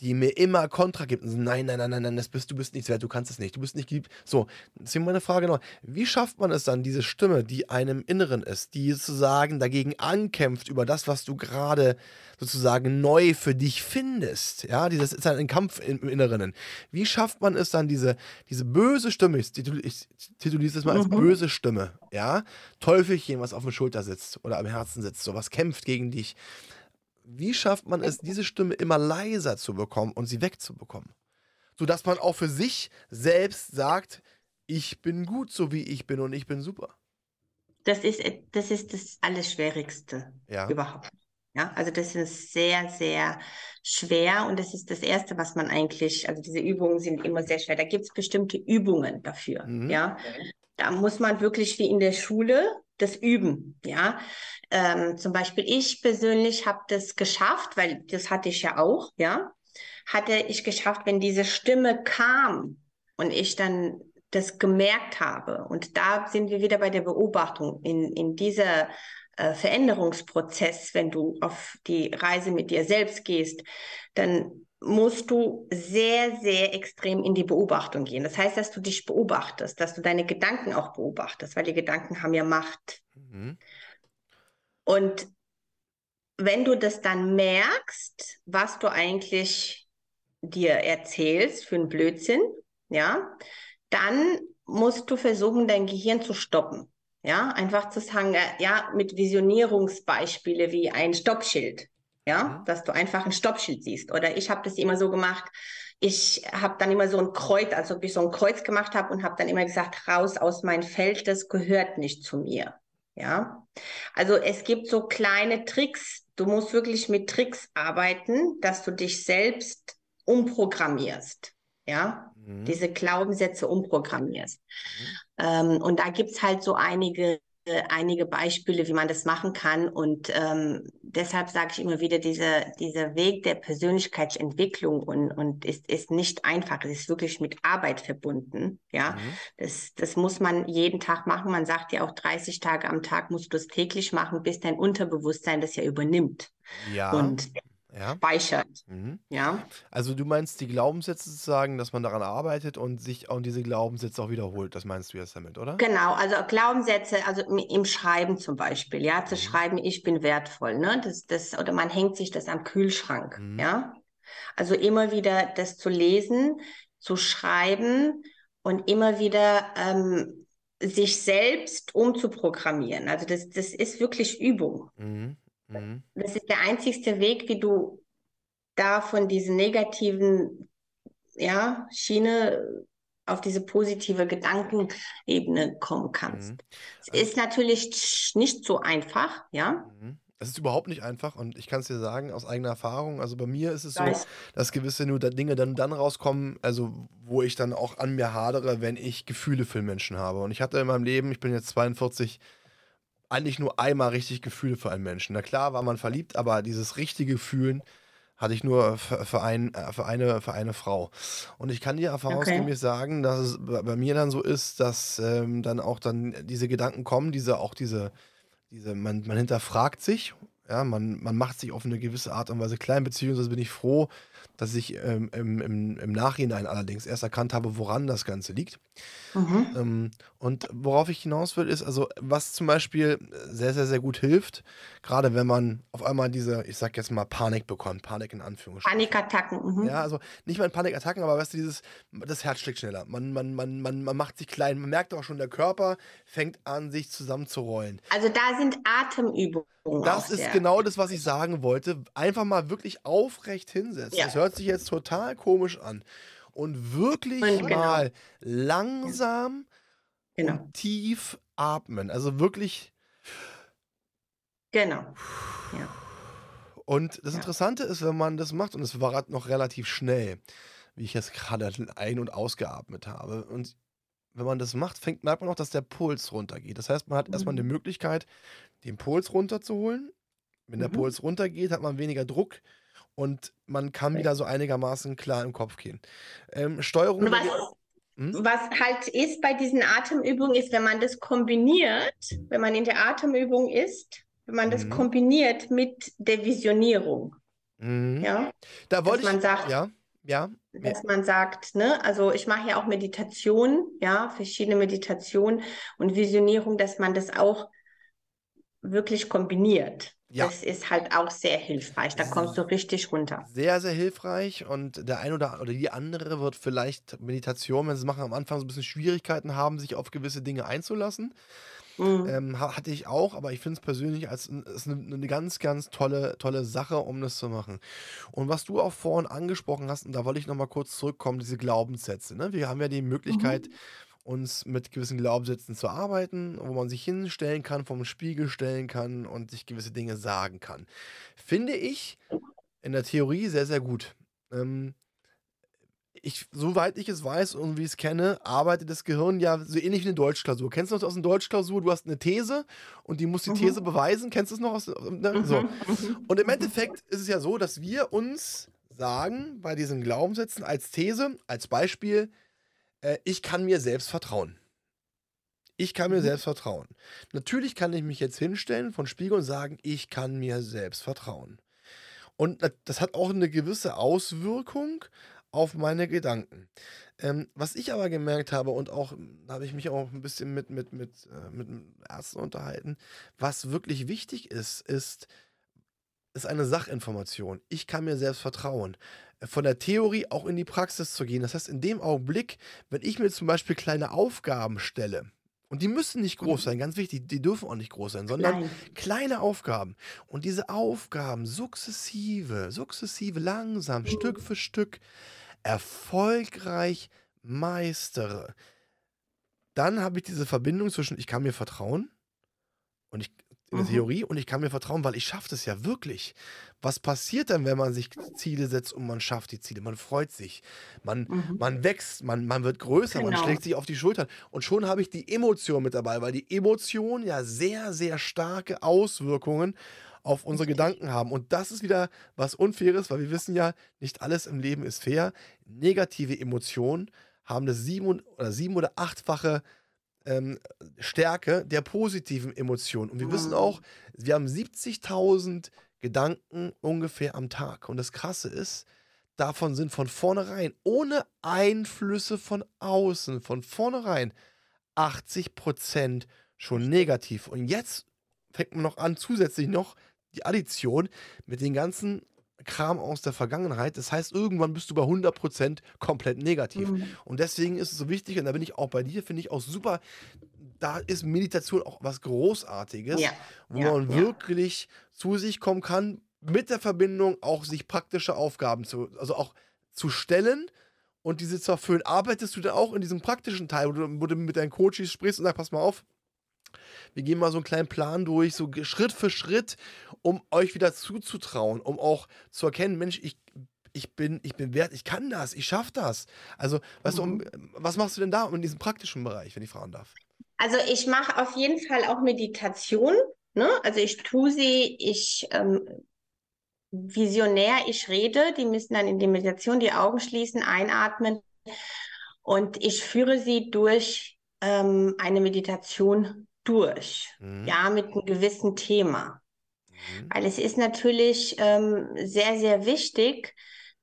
die mir immer Kontra gibt und so, nein, nein, nein, nein, nein, das bist, du bist nichts wert, du kannst es nicht, du bist nicht geliebt. So, deswegen meine Frage noch, wie schafft man es dann, diese Stimme, die einem Inneren ist, die sozusagen dagegen ankämpft über das, was du gerade sozusagen neu für dich findest, ja, dieses ist halt ein Kampf im Inneren. Wie schafft man es dann, diese, diese böse Stimme, ich, ich tituliere es mal als Mhm. böse Stimme, ja, Teufelchen, was auf der Schulter sitzt oder am Herzen sitzt, so was kämpft gegen dich. Wie schafft man es, diese Stimme immer leiser zu bekommen und sie wegzubekommen? Sodass man auch für sich selbst sagt, ich bin gut, so wie ich bin und ich bin super. Das ist, äh, das ist das Allerschwierigste Ja. überhaupt. Ja, also das ist sehr, sehr schwer und das ist das Erste, was man eigentlich, also diese Übungen sind immer sehr schwer. Da gibt es bestimmte Übungen dafür. Mhm. Ja, da muss man wirklich wie in der Schule das üben. Ja, ähm, zum Beispiel ich persönlich habe das geschafft, weil das hatte ich ja auch. Ja, hatte ich geschafft, wenn diese Stimme kam, und ich dann das gemerkt habe, und da sind wir wieder bei der Beobachtung, in, in dieser äh, Veränderungsprozess, wenn du auf die Reise mit dir selbst gehst, dann musst du sehr, sehr extrem in die Beobachtung gehen. Das heißt, dass du dich beobachtest, dass du deine Gedanken auch beobachtest, weil die Gedanken haben ja Macht. Mhm. Und wenn du das dann merkst, was du eigentlich dir erzählst für einen Blödsinn, ja, dann musst du versuchen, dein Gehirn zu stoppen. Ja, einfach zu sagen, ja, mit Visionierungsbeispiele wie ein Stoppschild. Ja, mhm. dass du einfach ein Stoppschild siehst. Oder ich habe das immer so gemacht. Ich habe dann immer so ein Kreuz, als ob ich so ein Kreuz gemacht habe und habe dann immer gesagt, raus aus meinem Feld, das gehört nicht zu mir. Ja, also es gibt so kleine Tricks. Du musst wirklich mit Tricks arbeiten, dass du dich selbst umprogrammierst. Ja, mhm. diese Glaubenssätze umprogrammierst. Mhm. Ähm, und da gibt's halt so einige einige Beispiele, wie man das machen kann. Und ähm, deshalb sage ich immer wieder, dieser, dieser Weg der Persönlichkeitsentwicklung und, und ist, ist nicht einfach. Es ist wirklich mit Arbeit verbunden. Ja, mhm. das, das muss man jeden Tag machen. Man sagt ja auch 30 Tage am Tag musst du es täglich machen, bis dein Unterbewusstsein das ja übernimmt. Ja. Und ja. speichert. Mhm. Ja. Also du meinst die Glaubenssätze sozusagen, dass man daran arbeitet und sich auch diese Glaubenssätze auch wiederholt. Das meinst du jetzt damit, oder? Genau, also Glaubenssätze, also im Schreiben zum Beispiel, ja, zu mhm. schreiben, ich bin wertvoll, ne? Das, das, oder man hängt sich das am Kühlschrank, mhm. ja. Also immer wieder das zu lesen, zu schreiben und immer wieder ähm, sich selbst umzuprogrammieren. Also das, das ist wirklich Übung. Mhm. Mhm. Das ist der einzigste Weg, wie du da von diesen negativen ja, Schiene auf diese positive Gedankenebene kommen kannst. Mhm. Es ist natürlich nicht so einfach, ja. Mhm. Es ist überhaupt nicht einfach und ich kann es dir sagen aus eigener Erfahrung. Also bei mir ist es so, dass gewisse nur Dinge dann, dann rauskommen, also wo ich dann auch an mir hadere, wenn ich Gefühle für Menschen habe. Und ich hatte in meinem Leben, ich bin jetzt 42, eigentlich nur einmal richtig Gefühle für einen Menschen. Na klar war man verliebt, aber dieses richtige Fühlen hatte ich nur für, für, ein, äh, für, eine, für eine Frau. Und ich kann dir erfahrungsgemäß okay. sagen, dass es bei mir dann so ist, dass ähm, dann auch dann diese Gedanken kommen, diese auch diese, diese man, man hinterfragt sich, ja, man, man macht sich auf eine gewisse Art und Weise klein, beziehungsweise bin ich froh, dass ich ähm, im, im, im Nachhinein allerdings erst erkannt habe, woran das Ganze liegt. Mhm. Ähm, und worauf ich hinaus will, ist also, was zum Beispiel sehr, sehr, sehr gut hilft, gerade wenn man auf einmal diese, ich sag jetzt mal, Panik bekommt, Panik in Anführungsstrichen. Panikattacken. Mhm. Ja, also nicht mal Panikattacken, aber weißt du, dieses, das Herz schlägt schneller. Man, man, man, man, man macht sich klein, man merkt auch schon, der Körper fängt an, sich zusammenzurollen. Also da sind Atemübungen. Das ist sehr. genau das, was ich sagen wollte. Einfach mal wirklich aufrecht hinsetzen. Ja. Das hört sich jetzt total komisch an und wirklich und genau. mal langsam genau. und tief atmen. Also wirklich. Genau. Ja. Und das Interessante ist, wenn man das macht, und es war noch relativ schnell, wie ich jetzt gerade ein- und ausgeatmet habe. Und wenn man das macht, fängt, merkt man auch, dass der Puls runtergeht. Das heißt, man hat mhm. erstmal eine Möglichkeit, den Puls runterzuholen. Wenn der mhm. Puls runtergeht, hat man weniger Druck und man kann wieder so einigermaßen klar im Kopf gehen. Ähm, Steuerung. Was, hm? was halt ist bei diesen Atemübungen, ist, wenn man das kombiniert, wenn man in der Atemübung ist, wenn man das mhm. kombiniert mit der Visionierung. Mhm. Ja. Da wollte ich. Man sagt, ja. Ja. Dass man sagt, ne, also ich mache ja auch Meditation, ja, verschiedene Meditationen und Visionierung, dass man das auch wirklich kombiniert. Ja. Das ist halt auch sehr hilfreich. Da kommst du richtig runter. Sehr, sehr hilfreich. Und der eine oder, oder die andere wird vielleicht Meditation, wenn sie machen, am Anfang so ein bisschen Schwierigkeiten haben, sich auf gewisse Dinge einzulassen. Mhm. Ähm, hatte ich auch, aber ich finde es persönlich als ist eine, eine, ganz, ganz tolle, tolle Sache, um das zu machen. Und was du auch vorhin angesprochen hast, und da wollte ich nochmal kurz zurückkommen, diese Glaubenssätze. Ne? Wir haben ja die Möglichkeit, mhm uns mit gewissen Glaubenssätzen zu arbeiten, wo man sich hinstellen kann, vom Spiegel stellen kann und sich gewisse Dinge sagen kann. Finde ich in der Theorie sehr, sehr gut. Ähm, ich, soweit ich es weiß und wie ich es kenne, arbeitet das Gehirn ja so ähnlich wie eine Deutschklausur. Kennst du das aus einer Deutschklausur? Du hast eine These und die muss die mhm. These beweisen. Kennst du es noch aus? Ne? Mhm. So. Mhm. Und im Endeffekt ist es ja so, dass wir uns sagen, bei diesen Glaubenssätzen als These, als Beispiel, äh, ich kann mir selbst vertrauen. Ich kann mir Mhm. selbst vertrauen. Natürlich kann ich mich jetzt hinstellen von Spiegel und sagen, ich kann mir selbst vertrauen. Und das hat auch eine gewisse Auswirkung auf meine Gedanken. Ähm, was ich aber gemerkt habe und auch, hm, da habe ich mich auch ein bisschen mit, mit, mit, äh, mit Ärzten unterhalten, was wirklich wichtig ist, ist, ist eine Sachinformation. Ich kann mir selbst vertrauen. Von der Theorie auch in die Praxis zu gehen. Das heißt, in dem Augenblick, wenn ich mir zum Beispiel kleine Aufgaben stelle, und die müssen nicht groß Mhm. sein, ganz wichtig, die dürfen auch nicht groß sein, sondern Klein. kleine Aufgaben. Und diese Aufgaben sukzessive, sukzessive, langsam, Stück für Stück erfolgreich meistere, dann habe ich diese Verbindung zwischen ich kann mir vertrauen und ich in der Mhm. Theorie und ich kann mir vertrauen, weil ich schaffe das ja wirklich. Was passiert dann, wenn man sich Ziele setzt und man schafft die Ziele? Man freut sich, man, Mhm. man wächst, man, man wird größer, man Genau. schlägt sich auf die Schultern. Und schon habe ich die Emotion mit dabei, weil die Emotionen ja sehr, sehr starke Auswirkungen auf unsere Gedanken haben. Und das ist wieder was Unfaires, weil wir wissen ja, nicht alles im Leben ist fair. Negative Emotionen haben das sieben oder sieben oder achtfache ähm, Stärke der positiven Emotionen. Und wir wissen Mhm. auch, wir haben 70.000 Gedanken ungefähr am Tag. Und das Krasse ist, davon sind von vornherein, ohne Einflüsse von außen, von vornherein 80% schon negativ. Und jetzt fängt man noch an, zusätzlich noch die Addition mit den ganzen Kram aus der Vergangenheit. Das heißt, irgendwann bist du bei 100% komplett negativ. Mhm. Und deswegen ist es so wichtig, und da bin ich auch bei dir, finde ich auch super, da ist Meditation auch was Großartiges, Ja, wo ja, man ja. wirklich zu sich kommen kann, mit der Verbindung auch sich praktische Aufgaben zu, also auch zu stellen und diese zu erfüllen. Arbeitest du dann auch in diesem praktischen Teil, wo du, wo du mit deinen Coaches sprichst und sagst, pass mal auf, wir gehen mal so einen kleinen Plan durch, so Schritt für Schritt, um euch wieder zuzutrauen, um auch zu erkennen, Mensch, ich, ich, bin, ich bin wert, ich kann das, ich schaffe das. Also, weißt du, um, Mhm. was machst du denn da in diesem praktischen Bereich, wenn ich fragen darf? Also ich mache auf jeden Fall auch Meditation. Ne? Also ich tue sie, ich ähm, visionär, ich rede. Die müssen dann in die Meditation die Augen schließen, einatmen. Und ich führe sie durch ähm, eine Meditation durch. Mhm. Ja, mit einem gewissen Thema. Mhm. Weil es ist natürlich ähm, sehr, sehr wichtig,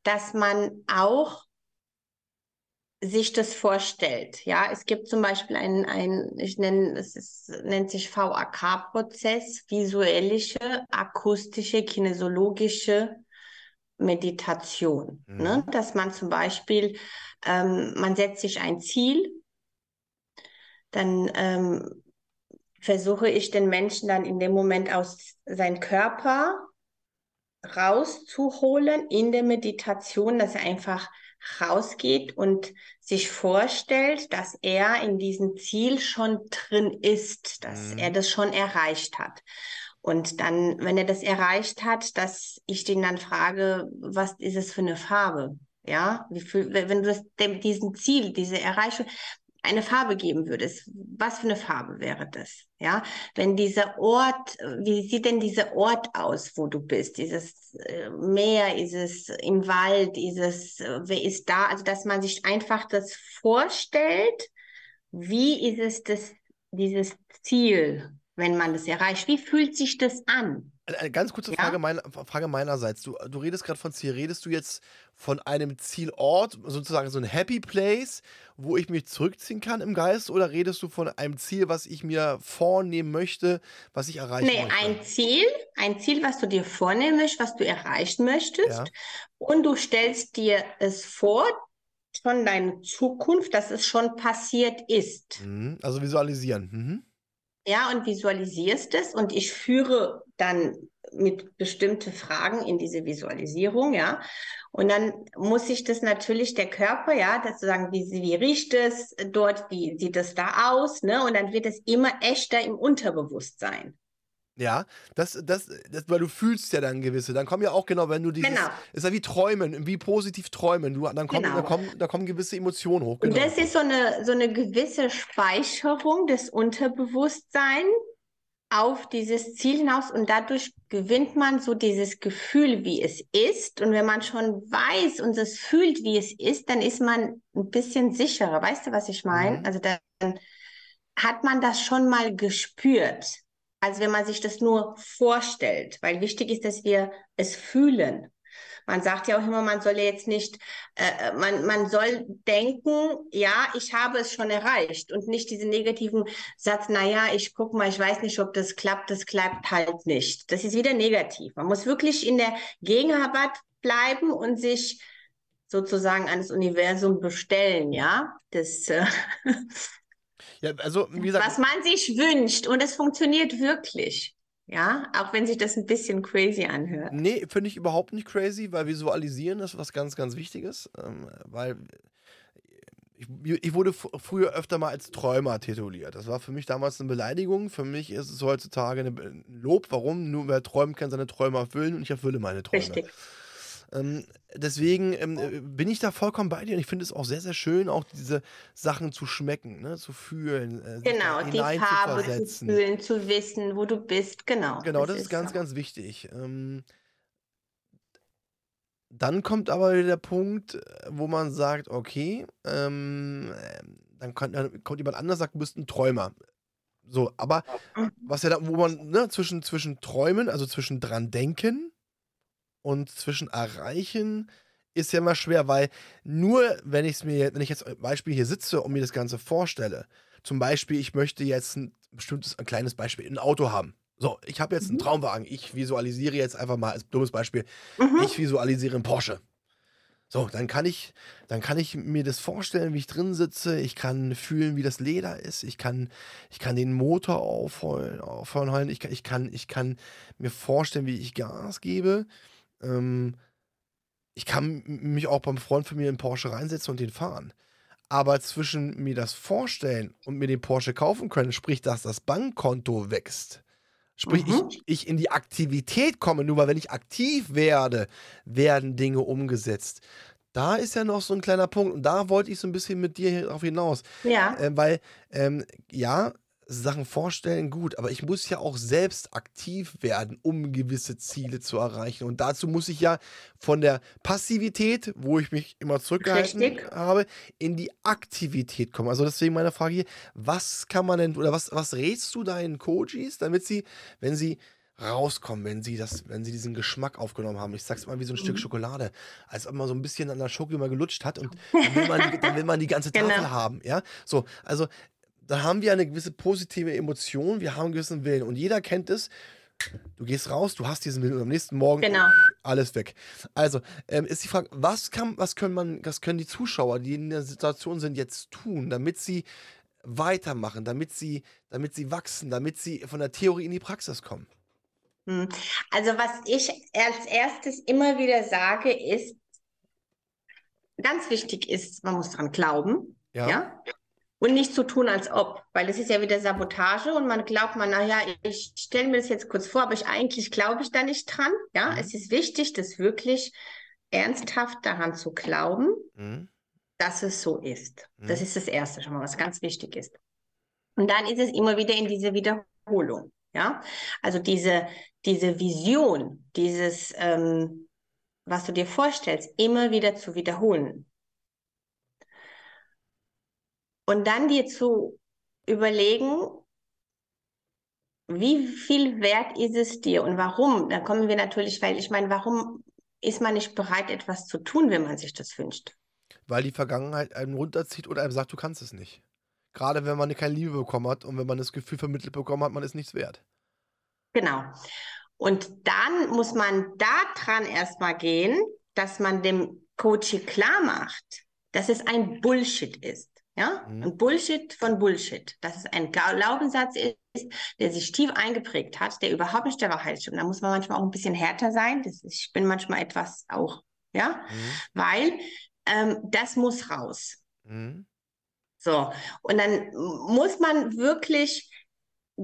dass man auch sich das vorstellt. Ja, es gibt zum Beispiel einen, ein, ich nenne, es ist, nennt sich VAK-Prozess, visuellische, akustische, kinesiologische Meditation. Mhm. Ne? Dass man zum Beispiel, ähm, man setzt sich ein Ziel, dann ähm, versuche ich den Menschen dann in dem Moment aus seinem Körper rauszuholen in der Meditation, dass er einfach rausgeht und sich vorstellt, dass er in diesem Ziel schon drin ist, dass Mhm. er das schon erreicht hat. Und dann, wenn er das erreicht hat, dass ich den dann frage, was ist es für eine Farbe? Ja, wie viel, wenn du das, dem, diesem Ziel, diese Erreichung, eine Farbe geben würdest, was für eine Farbe wäre das? Ja, wenn dieser Ort, wie sieht denn dieser Ort aus, wo du bist? Dieses äh, Meer, ist es im Wald, ist es, äh, wer ist da? Also, dass man sich einfach das vorstellt, wie ist es das, dieses Ziel, wenn man das erreicht? Wie fühlt sich das an? Eine, ganz kurze Ja? Frage, meiner, Frage meinerseits. Du, du redest gerade von Ziel. Redest du jetzt von einem Zielort, sozusagen so ein Happy Place, wo ich mich zurückziehen kann im Geist? Oder redest du von einem Ziel, was ich mir vornehmen möchte, was ich erreichen Nee, möchte? ein Ziel, ein Ziel, was du dir vornehmen möchtest, was du erreichen möchtest. Ja. Und du stellst dir es vor, von deiner Zukunft, dass es schon passiert ist. Mhm. Also visualisieren. Mhm. Ja, und visualisierst es. Und ich führe dann mit bestimmte Fragen in diese Visualisierung, ja. Und dann muss sich das natürlich der Körper, ja, das zu sagen, wie, wie riecht es dort, wie sieht es da aus, ne? Und dann wird es immer echter im Unterbewusstsein. Ja, das, das, das, weil du fühlst ja dann gewisse. Dann kommen ja auch genau, wenn du dieses, Genau. ist ja wie träumen, wie positiv träumen. Du, dann kommen, Genau. da kommen, da kommen gewisse Emotionen hoch. Und Genau. das ist so eine, so eine gewisse Speicherung des Unterbewusstseins, auf dieses Ziel hinaus und dadurch gewinnt man so dieses Gefühl, wie es ist. Und wenn man schon weiß und es fühlt, wie es ist, dann ist man ein bisschen sicherer. Weißt du, was ich meine? Mhm. Also dann hat man das schon mal gespürt, als wenn man sich das nur vorstellt. Weil wichtig ist, dass wir es fühlen. Man sagt ja auch immer, man soll jetzt nicht, äh, man, man soll denken, ja, ich habe es schon erreicht und nicht diesen negativen Satz, naja, ich guck mal, ich weiß nicht, ob das klappt, das klappt halt nicht. Das ist wieder negativ. Man muss wirklich in der Gegenwart bleiben und sich sozusagen ans Universum bestellen, ja. Das, äh, Ja, also, wie gesagt, was man sich wünscht und es funktioniert wirklich. Ja, auch wenn sich das ein bisschen crazy anhört. Nee, finde ich überhaupt nicht crazy, weil Visualisieren ist was ganz, ganz Wichtiges. Ähm, weil ich, ich wurde früher öfter mal als Träumer tituliert. Das war für mich damals eine Beleidigung. Für mich ist es heutzutage ein Lob. Warum? Nur wer träumen kann, seine Träume erfüllen und ich erfülle meine Träume. Richtig. Ähm, deswegen ähm, äh, bin ich da vollkommen bei dir und ich finde es auch sehr, sehr schön, auch diese Sachen zu schmecken, ne? zu fühlen. Äh, Genau, die Farbe zu hineinzuversetzen. fühlen, zu wissen, wo du bist. Genau. Genau, das, ist ganz, so. ganz wichtig. Ähm, dann kommt aber der Punkt, äh, wo man sagt, okay, ähm, ähm, dann, kann, dann kommt jemand anders, sagt, du bist ein Träumer. So, aber was ja da, wo man, ne, zwischen, zwischen Träumen, also zwischen dran denken und zwischen erreichen, ist ja immer schwer, weil nur wenn ich es mir, wenn ich jetzt als Beispiel hier sitze und mir das Ganze vorstelle, zum Beispiel, ich möchte jetzt ein bestimmtes, ein kleines Beispiel, ein Auto haben. So, ich habe jetzt einen Mhm. Traumwagen. Ich visualisiere jetzt einfach mal als dummes Beispiel, Mhm. ich visualisiere einen Porsche. So, dann kann ich, dann kann ich mir das vorstellen, wie ich drin sitze. Ich kann fühlen, wie das Leder ist. Ich kann, ich kann den Motor aufheulen, aufheulen. Ich kann, ich kann, ich kann mir vorstellen, wie ich Gas gebe. Ähm, ich kann mich auch beim Freund von mir in Porsche reinsetzen und den fahren. Aber zwischen mir das vorstellen und mir den Porsche kaufen können, sprich, dass das Bankkonto wächst, sprich, Mhm. ich, ich in die Aktivität komme, nur weil wenn ich aktiv werde, werden Dinge umgesetzt. Da ist ja noch so ein kleiner Punkt und da wollte ich so ein bisschen mit dir darauf hinaus. Ja, Ähm, weil, ähm, ja, Sachen vorstellen, gut, aber ich muss ja auch selbst aktiv werden, um gewisse Ziele zu erreichen. Und dazu muss ich ja von der Passivität, wo ich mich immer zurückgehalten Richtig. habe, in die Aktivität kommen. Also deswegen meine Frage hier, was kann man denn, oder was, was rätst du deinen Coaches, damit sie, wenn sie rauskommen, wenn sie das, wenn sie diesen Geschmack aufgenommen haben. Ich sag's mal wie so ein Stück Mhm. Schokolade, als ob man so ein bisschen an der Schoki mal gelutscht hat und dann will man, die- will man die ganze Tafel Genau. haben, ja. So, also da haben wir eine gewisse positive Emotion, wir haben einen gewissen Willen und jeder kennt es. Du gehst raus, du hast diesen Willen und am nächsten Morgen genau. alles weg. Also ähm, ist die Frage, was kann, was können man, was können die Zuschauer, die in der Situation sind, jetzt tun, damit sie weitermachen, damit sie, damit sie wachsen, damit sie von der Theorie in die Praxis kommen? Hm. Also was ich als erstes immer wieder sage, ist, ganz wichtig ist, man muss dran glauben, Ja. ja, und nicht so tun, als ob, weil das ist ja wieder Sabotage und man glaubt man, naja, ich stelle mir das jetzt kurz vor, aber ich eigentlich glaube ich da nicht dran, ja, Mhm. es ist wichtig, das wirklich ernsthaft daran zu glauben, Mhm. dass es so ist. Das Mhm. ist das Erste schon mal, was ganz wichtig ist. Und dann ist es immer wieder in diese Wiederholung, ja. Also diese, diese Vision, dieses, ähm, was du dir vorstellst, immer wieder zu wiederholen. Und dann dir zu überlegen, wie viel wert ist es dir und warum? Da kommen wir natürlich, weil ich meine, warum ist man nicht bereit, etwas zu tun, wenn man sich das wünscht? Weil die Vergangenheit einem runterzieht oder einem sagt, du kannst es nicht. Gerade wenn man keine Liebe bekommen hat und wenn man das Gefühl vermittelt bekommen hat, man ist nichts wert. Genau. Und dann muss man daran erstmal gehen, dass man dem Coach klar macht, dass es ein Bullshit ist. Ja, Mhm. ein Bullshit von Bullshit. Dass es ein Glaubenssatz ist, der sich tief eingeprägt hat, der überhaupt nicht der Wahrheit stimmt. Da muss man manchmal auch ein bisschen härter sein. Das ist, ich bin manchmal etwas auch, ja, Mhm. weil ähm, das muss raus. Mhm. So, und dann muss man wirklich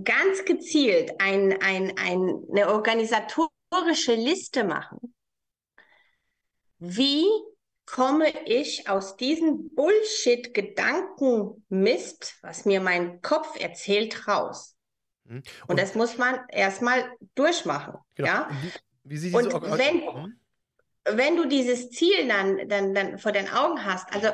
ganz gezielt ein, ein, ein, eine organisatorische Liste machen. Wie komme ich aus diesem Bullshit-Gedankenmist, was mir mein Kopf erzählt, raus? Mhm. Und, und, das muss man erstmal durchmachen. Genau. Ja? Wie, wie und wenn, mhm. wenn du dieses Ziel dann, dann, dann vor den Augen hast, also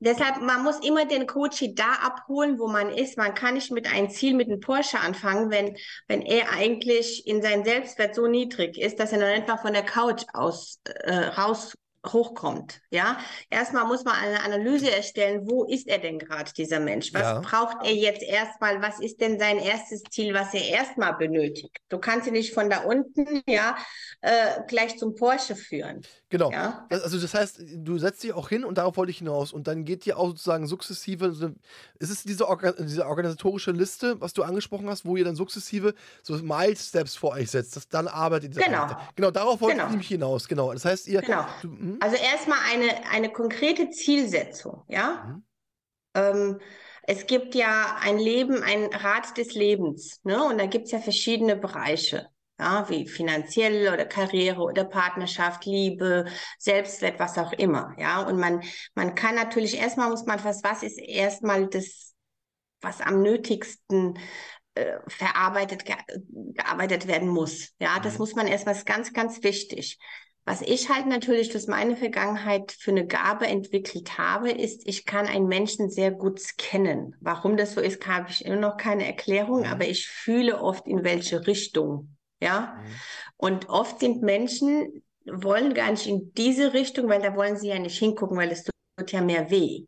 Deshalb, man muss immer den Coach da abholen, wo man ist. Man kann nicht mit einem Ziel mit einem Porsche anfangen, wenn, wenn er eigentlich in seinem Selbstwert so niedrig ist, dass er noch einfach von der Couch aus äh, raus hochkommt. Ja, erstmal muss man eine Analyse erstellen, wo ist er denn gerade, dieser Mensch? Was ja. braucht er jetzt erstmal? Was ist denn sein erstes Ziel, was er erstmal benötigt? Du kannst ihn nicht von da unten, ja, äh, gleich zum Porsche führen. Genau. Ja? Also das heißt, du setzt dich auch hin und darauf wollte ich hinaus. Und dann geht dir auch sozusagen sukzessive, ist es diese, Organ diese organisatorische Liste, was du angesprochen hast, wo ihr dann sukzessive so Milesteps vor euch setzt, dass dann arbeitet ihr. Genau. Genau, darauf wollte genau. ich nämlich hinaus. Genau. Das heißt, ihr. Genau. Du, hm? Also erstmal eine, eine konkrete Zielsetzung, ja. Mhm. Ähm, es gibt ja ein Leben, ein Rat des Lebens, ne? Und da gibt es ja verschiedene Bereiche ja, wie finanziell oder Karriere oder Partnerschaft, Liebe, Selbstwert, was auch immer, ja. Und man, man kann natürlich erstmal muss man was, was ist erstmal das, was am nötigsten äh, verarbeitet, ge gearbeitet werden muss. Ja, das mhm. muss man erstmal, ist ganz, ganz wichtig. Was ich halt natürlich durch meine Vergangenheit für eine Gabe entwickelt habe, ist, ich kann einen Menschen sehr gut kennen. Warum das so ist, habe ich immer noch keine Erklärung, mhm. aber ich fühle oft, in welche Richtung ja. Mhm. Und oft sind Menschen, wollen gar nicht in diese Richtung, weil da wollen sie ja nicht hingucken, weil es tut ja mehr weh.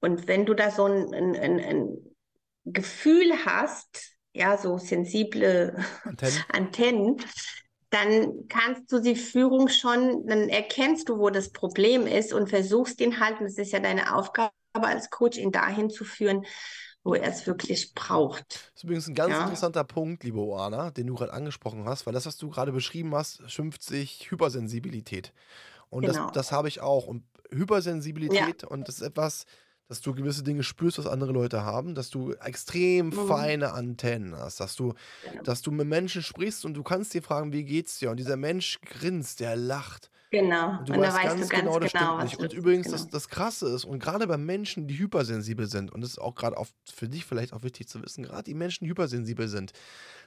Und wenn du da so ein, ein, ein, ein Gefühl hast, ja, so sensible Antennen. Antennen, dann kannst du die Führung schon, dann erkennst du, wo das Problem ist und versuchst ihn halt, und das ist ja deine Aufgabe als Coach, ihn dahin zu führen, wo er es wirklich braucht. Das ist übrigens ein ganz ja? interessanter Punkt, liebe Oana, den du gerade angesprochen hast, weil das, was du gerade beschrieben hast, schimpft sich Hypersensibilität. Und genau. das, das habe ich auch. Und Hypersensibilität, ja. und das ist etwas, dass du gewisse Dinge spürst, was andere Leute haben, dass du extrem mhm. feine Antennen hast, dass du, genau. dass du mit Menschen sprichst und du kannst dir fragen, wie geht's dir? Und dieser Mensch grinst, der lacht. Genau. Und du und weißt, ganz, ganz genau, das genau, stimmt nicht. Und übrigens, genau. das, das Krasse ist, und gerade bei Menschen, die hypersensibel sind, und das ist auch gerade für dich vielleicht auch wichtig zu wissen, gerade die Menschen, die hypersensibel sind,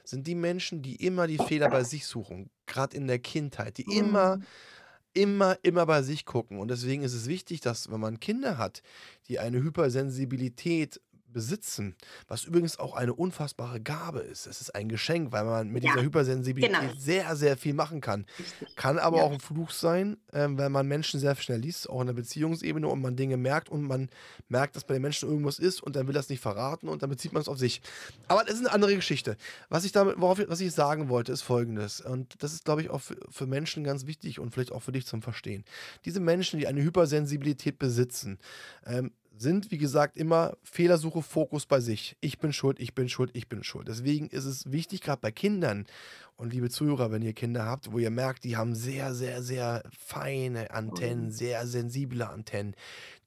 sind die Menschen, die immer die Fehler bei sich suchen, gerade in der Kindheit, die mhm. immer immer, immer bei sich gucken. Und deswegen ist es wichtig, dass, wenn man Kinder hat, die eine Hypersensibilität besitzen, was übrigens auch eine unfassbare Gabe ist. Es ist ein Geschenk, weil man mit ja, dieser Hypersensibilität genau. sehr, sehr viel machen kann. Kann aber ja. auch ein Fluch sein, äh, weil man Menschen sehr schnell liest, auch in der Beziehungsebene und man Dinge merkt und man merkt, dass bei den Menschen irgendwas ist und dann will das nicht verraten und dann bezieht man es auf sich. Aber das ist eine andere Geschichte. Was ich damit, worauf, was ich sagen wollte, ist folgendes. Und das ist, glaube ich, auch für, für Menschen ganz wichtig und vielleicht auch für dich zum Verstehen. Diese Menschen, die eine Hypersensibilität besitzen, ähm, sind, wie gesagt, immer Fehlersuche, Fokus bei sich. Ich bin schuld, ich bin schuld, ich bin schuld. Deswegen ist es wichtig, gerade bei Kindern und liebe Zuhörer, wenn ihr Kinder habt, wo ihr merkt, die haben sehr, sehr, sehr feine Antennen, mhm. sehr sensible Antennen.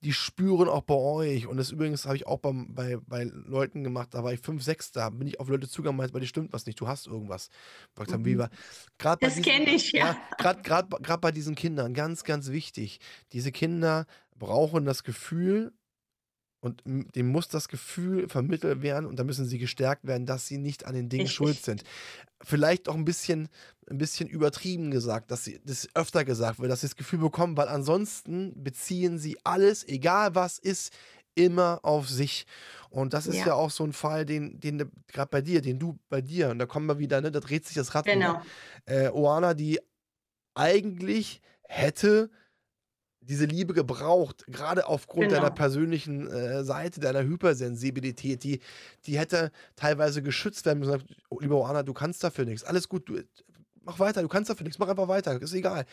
Die spüren auch bei euch. Und das übrigens habe ich auch bei, bei, bei Leuten gemacht, da war ich fünf, sechs, da bin ich auf Leute zugegangen, meinte, bei dir stimmt was nicht, du hast irgendwas. Mhm. Wie war, das kenne ich, ja. ja Gerade bei diesen Kindern, ganz, ganz wichtig. Diese Kinder brauchen das Gefühl, und dem muss das Gefühl vermittelt werden und da müssen sie gestärkt werden, dass sie nicht an den Dingen Richtig. schuld sind. Vielleicht auch ein bisschen, ein bisschen übertrieben gesagt, dass sie das öfter gesagt wird, dass sie das Gefühl bekommen, weil ansonsten beziehen sie alles, egal was ist, immer auf sich. Und das ist ja, ja auch so ein Fall, den, den gerade bei dir, den du bei dir, und da kommen wir wieder, ne, da dreht sich das Rad. Genau. Äh, Oana, die eigentlich hätte diese Liebe gebraucht, gerade aufgrund genau. deiner persönlichen äh, Seite, deiner Hypersensibilität, die, die hätte teilweise geschützt werden müssen. Oh, lieber Oana, du kannst dafür nichts. Alles gut, du, mach weiter, du kannst dafür nichts, mach einfach weiter, ist egal.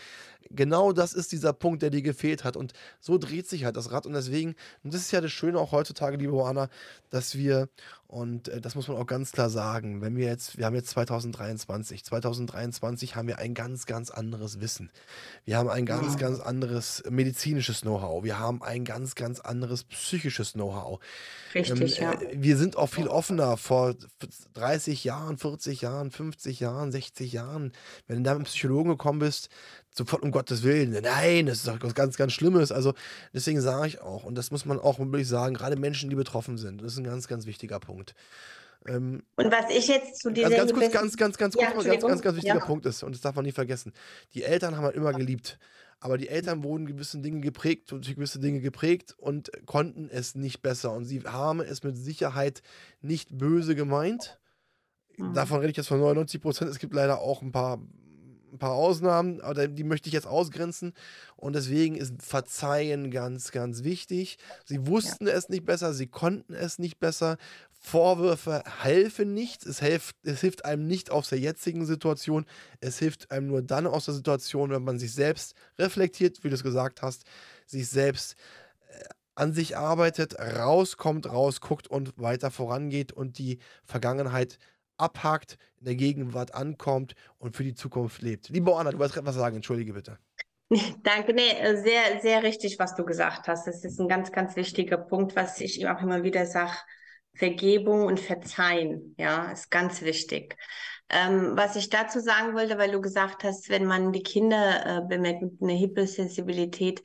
Genau das ist dieser Punkt, der dir gefehlt hat. Und so dreht sich halt das Rad. Und deswegen, und das ist ja das Schöne auch heutzutage, liebe Oana, dass wir und äh, das muss man auch ganz klar sagen. Wenn wir jetzt, wir haben jetzt 2023. 2023 haben wir ein ganz, ganz anderes Wissen. Wir haben ein ganz, ja. ganz anderes medizinisches Know-how. Wir haben ein ganz, ganz anderes psychisches Know-how. Richtig, ähm, ja. Äh, wir sind auch viel offener vor 30 Jahren, 40 Jahren, 50 Jahren, 60 Jahren. Wenn du da mit einem Psychologen gekommen bist, sofort um Gottes Willen, nein, das ist doch was ganz, ganz Schlimmes. Also deswegen sage ich auch, und das muss man auch wirklich sagen, gerade Menschen, die betroffen sind, das ist ein ganz, ganz wichtiger Punkt. Ähm, und was ich jetzt zu dieser also ganz kurz, ganz, ganz, ganz kurz, Ja, mal ganz, ganz, ganz wichtiger ja. Punkt ist, und das darf man nie vergessen. Die Eltern haben halt immer geliebt. Aber die Eltern wurden gewissen Dingen geprägt, durch gewisse Dinge geprägt und konnten es nicht besser. Und sie haben es mit Sicherheit nicht böse gemeint. Mhm. Davon rede ich jetzt von 99 Prozent. Es gibt leider auch ein paar, ein paar Ausnahmen, aber die möchte ich jetzt ausgrenzen. Und deswegen ist Verzeihen ganz, ganz wichtig. Sie wussten es nicht besser, sie konnten es nicht besser. Vorwürfe helfen nichts. Es hilft, es hilft einem nicht aus der jetzigen Situation. Es hilft einem nur dann aus der Situation, wenn man sich selbst reflektiert, wie du es gesagt hast, sich selbst äh, an sich arbeitet, rauskommt, rausguckt und weiter vorangeht und die Vergangenheit abhakt, in der Gegenwart ankommt und für die Zukunft lebt. Liebe Anna, du wolltest gerade was sagen, entschuldige bitte. Danke, nee, äh, sehr, sehr richtig, was du gesagt hast. Das ist ein ganz, ganz wichtiger Punkt, was ich auch immer wieder sage. Vergebung und Verzeihen, ja, ist ganz wichtig. Ähm, was ich dazu sagen wollte, weil du gesagt hast, wenn man die Kinder äh, bemerkt mit einer Hypersensibilität,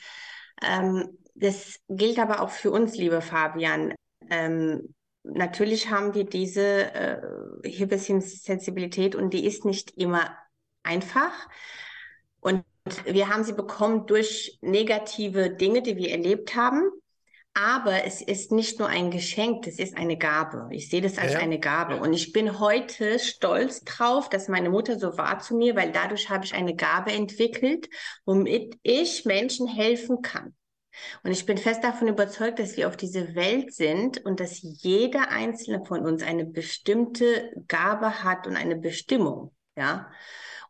ähm, das gilt aber auch für uns, lieber Fabian. Ähm, natürlich haben wir diese äh, Hypersensibilität und die ist nicht immer einfach. Und wir haben sie bekommen durch negative Dinge, die wir erlebt haben. Aber es ist nicht nur ein Geschenk, es ist eine Gabe. Ich sehe das als Ja. eine Gabe. Und ich bin heute stolz drauf, dass meine Mutter so war zu mir, weil dadurch habe ich eine Gabe entwickelt, womit ich Menschen helfen kann. Und ich bin fest davon überzeugt, dass wir auf diese Welt sind und dass jeder einzelne von uns eine bestimmte Gabe hat und eine Bestimmung. Ja.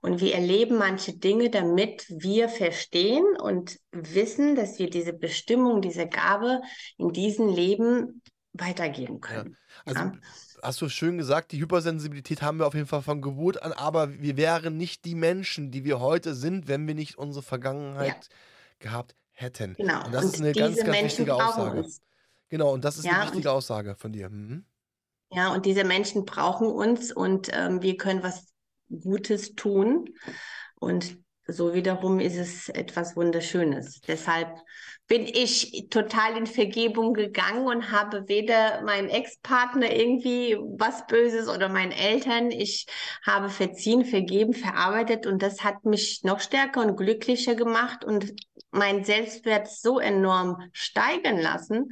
Und wir erleben manche Dinge, damit wir verstehen und wissen, dass wir diese Bestimmung, diese Gabe in diesem Leben weitergeben können. Also Ja. hast du schön gesagt, die Hypersensibilität haben wir auf jeden Fall von Geburt an, aber wir wären nicht die Menschen, die wir heute sind, wenn wir nicht unsere Vergangenheit gehabt hätten. Genau. Und das ist eine ganz, ganz wichtige Aussage. uns. Genau, und das ist Ja, eine wichtige Aussage von dir. Mhm. Ja, und diese Menschen brauchen uns und ähm, wir können was Gutes tun. Und so wiederum ist es etwas Wunderschönes. Deshalb bin ich total in Vergebung gegangen und habe weder meinem Ex-Partner irgendwie was Böses oder meinen Eltern. Ich habe verziehen, vergeben, verarbeitet und das hat mich noch stärker und glücklicher gemacht und mein Selbstwert so enorm steigern lassen,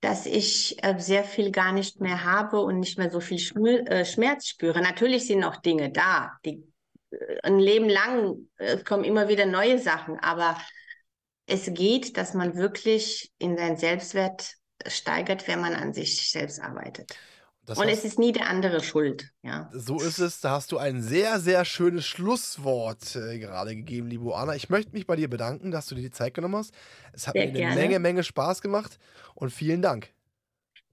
dass ich äh, sehr viel gar nicht mehr habe und nicht mehr so viel äh, Schmerz spüre. Natürlich sind noch Dinge da, die ein Leben lang äh, kommen immer wieder neue Sachen, aber es geht, dass man wirklich in seinen Selbstwert steigert, wenn man an sich selbst arbeitet. Das und hast- es ist nie der andere schuld, ja. So ist es. Da hast du ein sehr, sehr schönes Schlusswort äh, gerade gegeben, liebe Anna. Ich möchte mich bei dir bedanken, dass du dir die Zeit genommen hast. Es hat Sehr mir eine gerne. Menge, Menge Spaß gemacht und vielen Dank.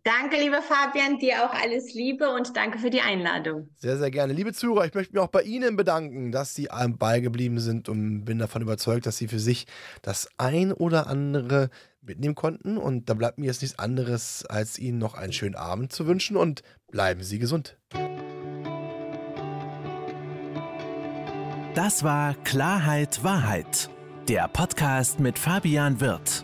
Danke, lieber Fabian, dir auch alles Liebe und danke für die Einladung. Sehr, sehr gerne. Liebe Zuhörer, ich möchte mich auch bei Ihnen bedanken, dass Sie am Ball geblieben sind und bin davon überzeugt, dass Sie für sich das ein oder andere mitnehmen konnten. Und da bleibt mir jetzt nichts anderes, als Ihnen noch einen schönen Abend zu wünschen und bleiben Sie gesund. Das war Klarheit Wahrheit, der Podcast mit Fabian Wirth.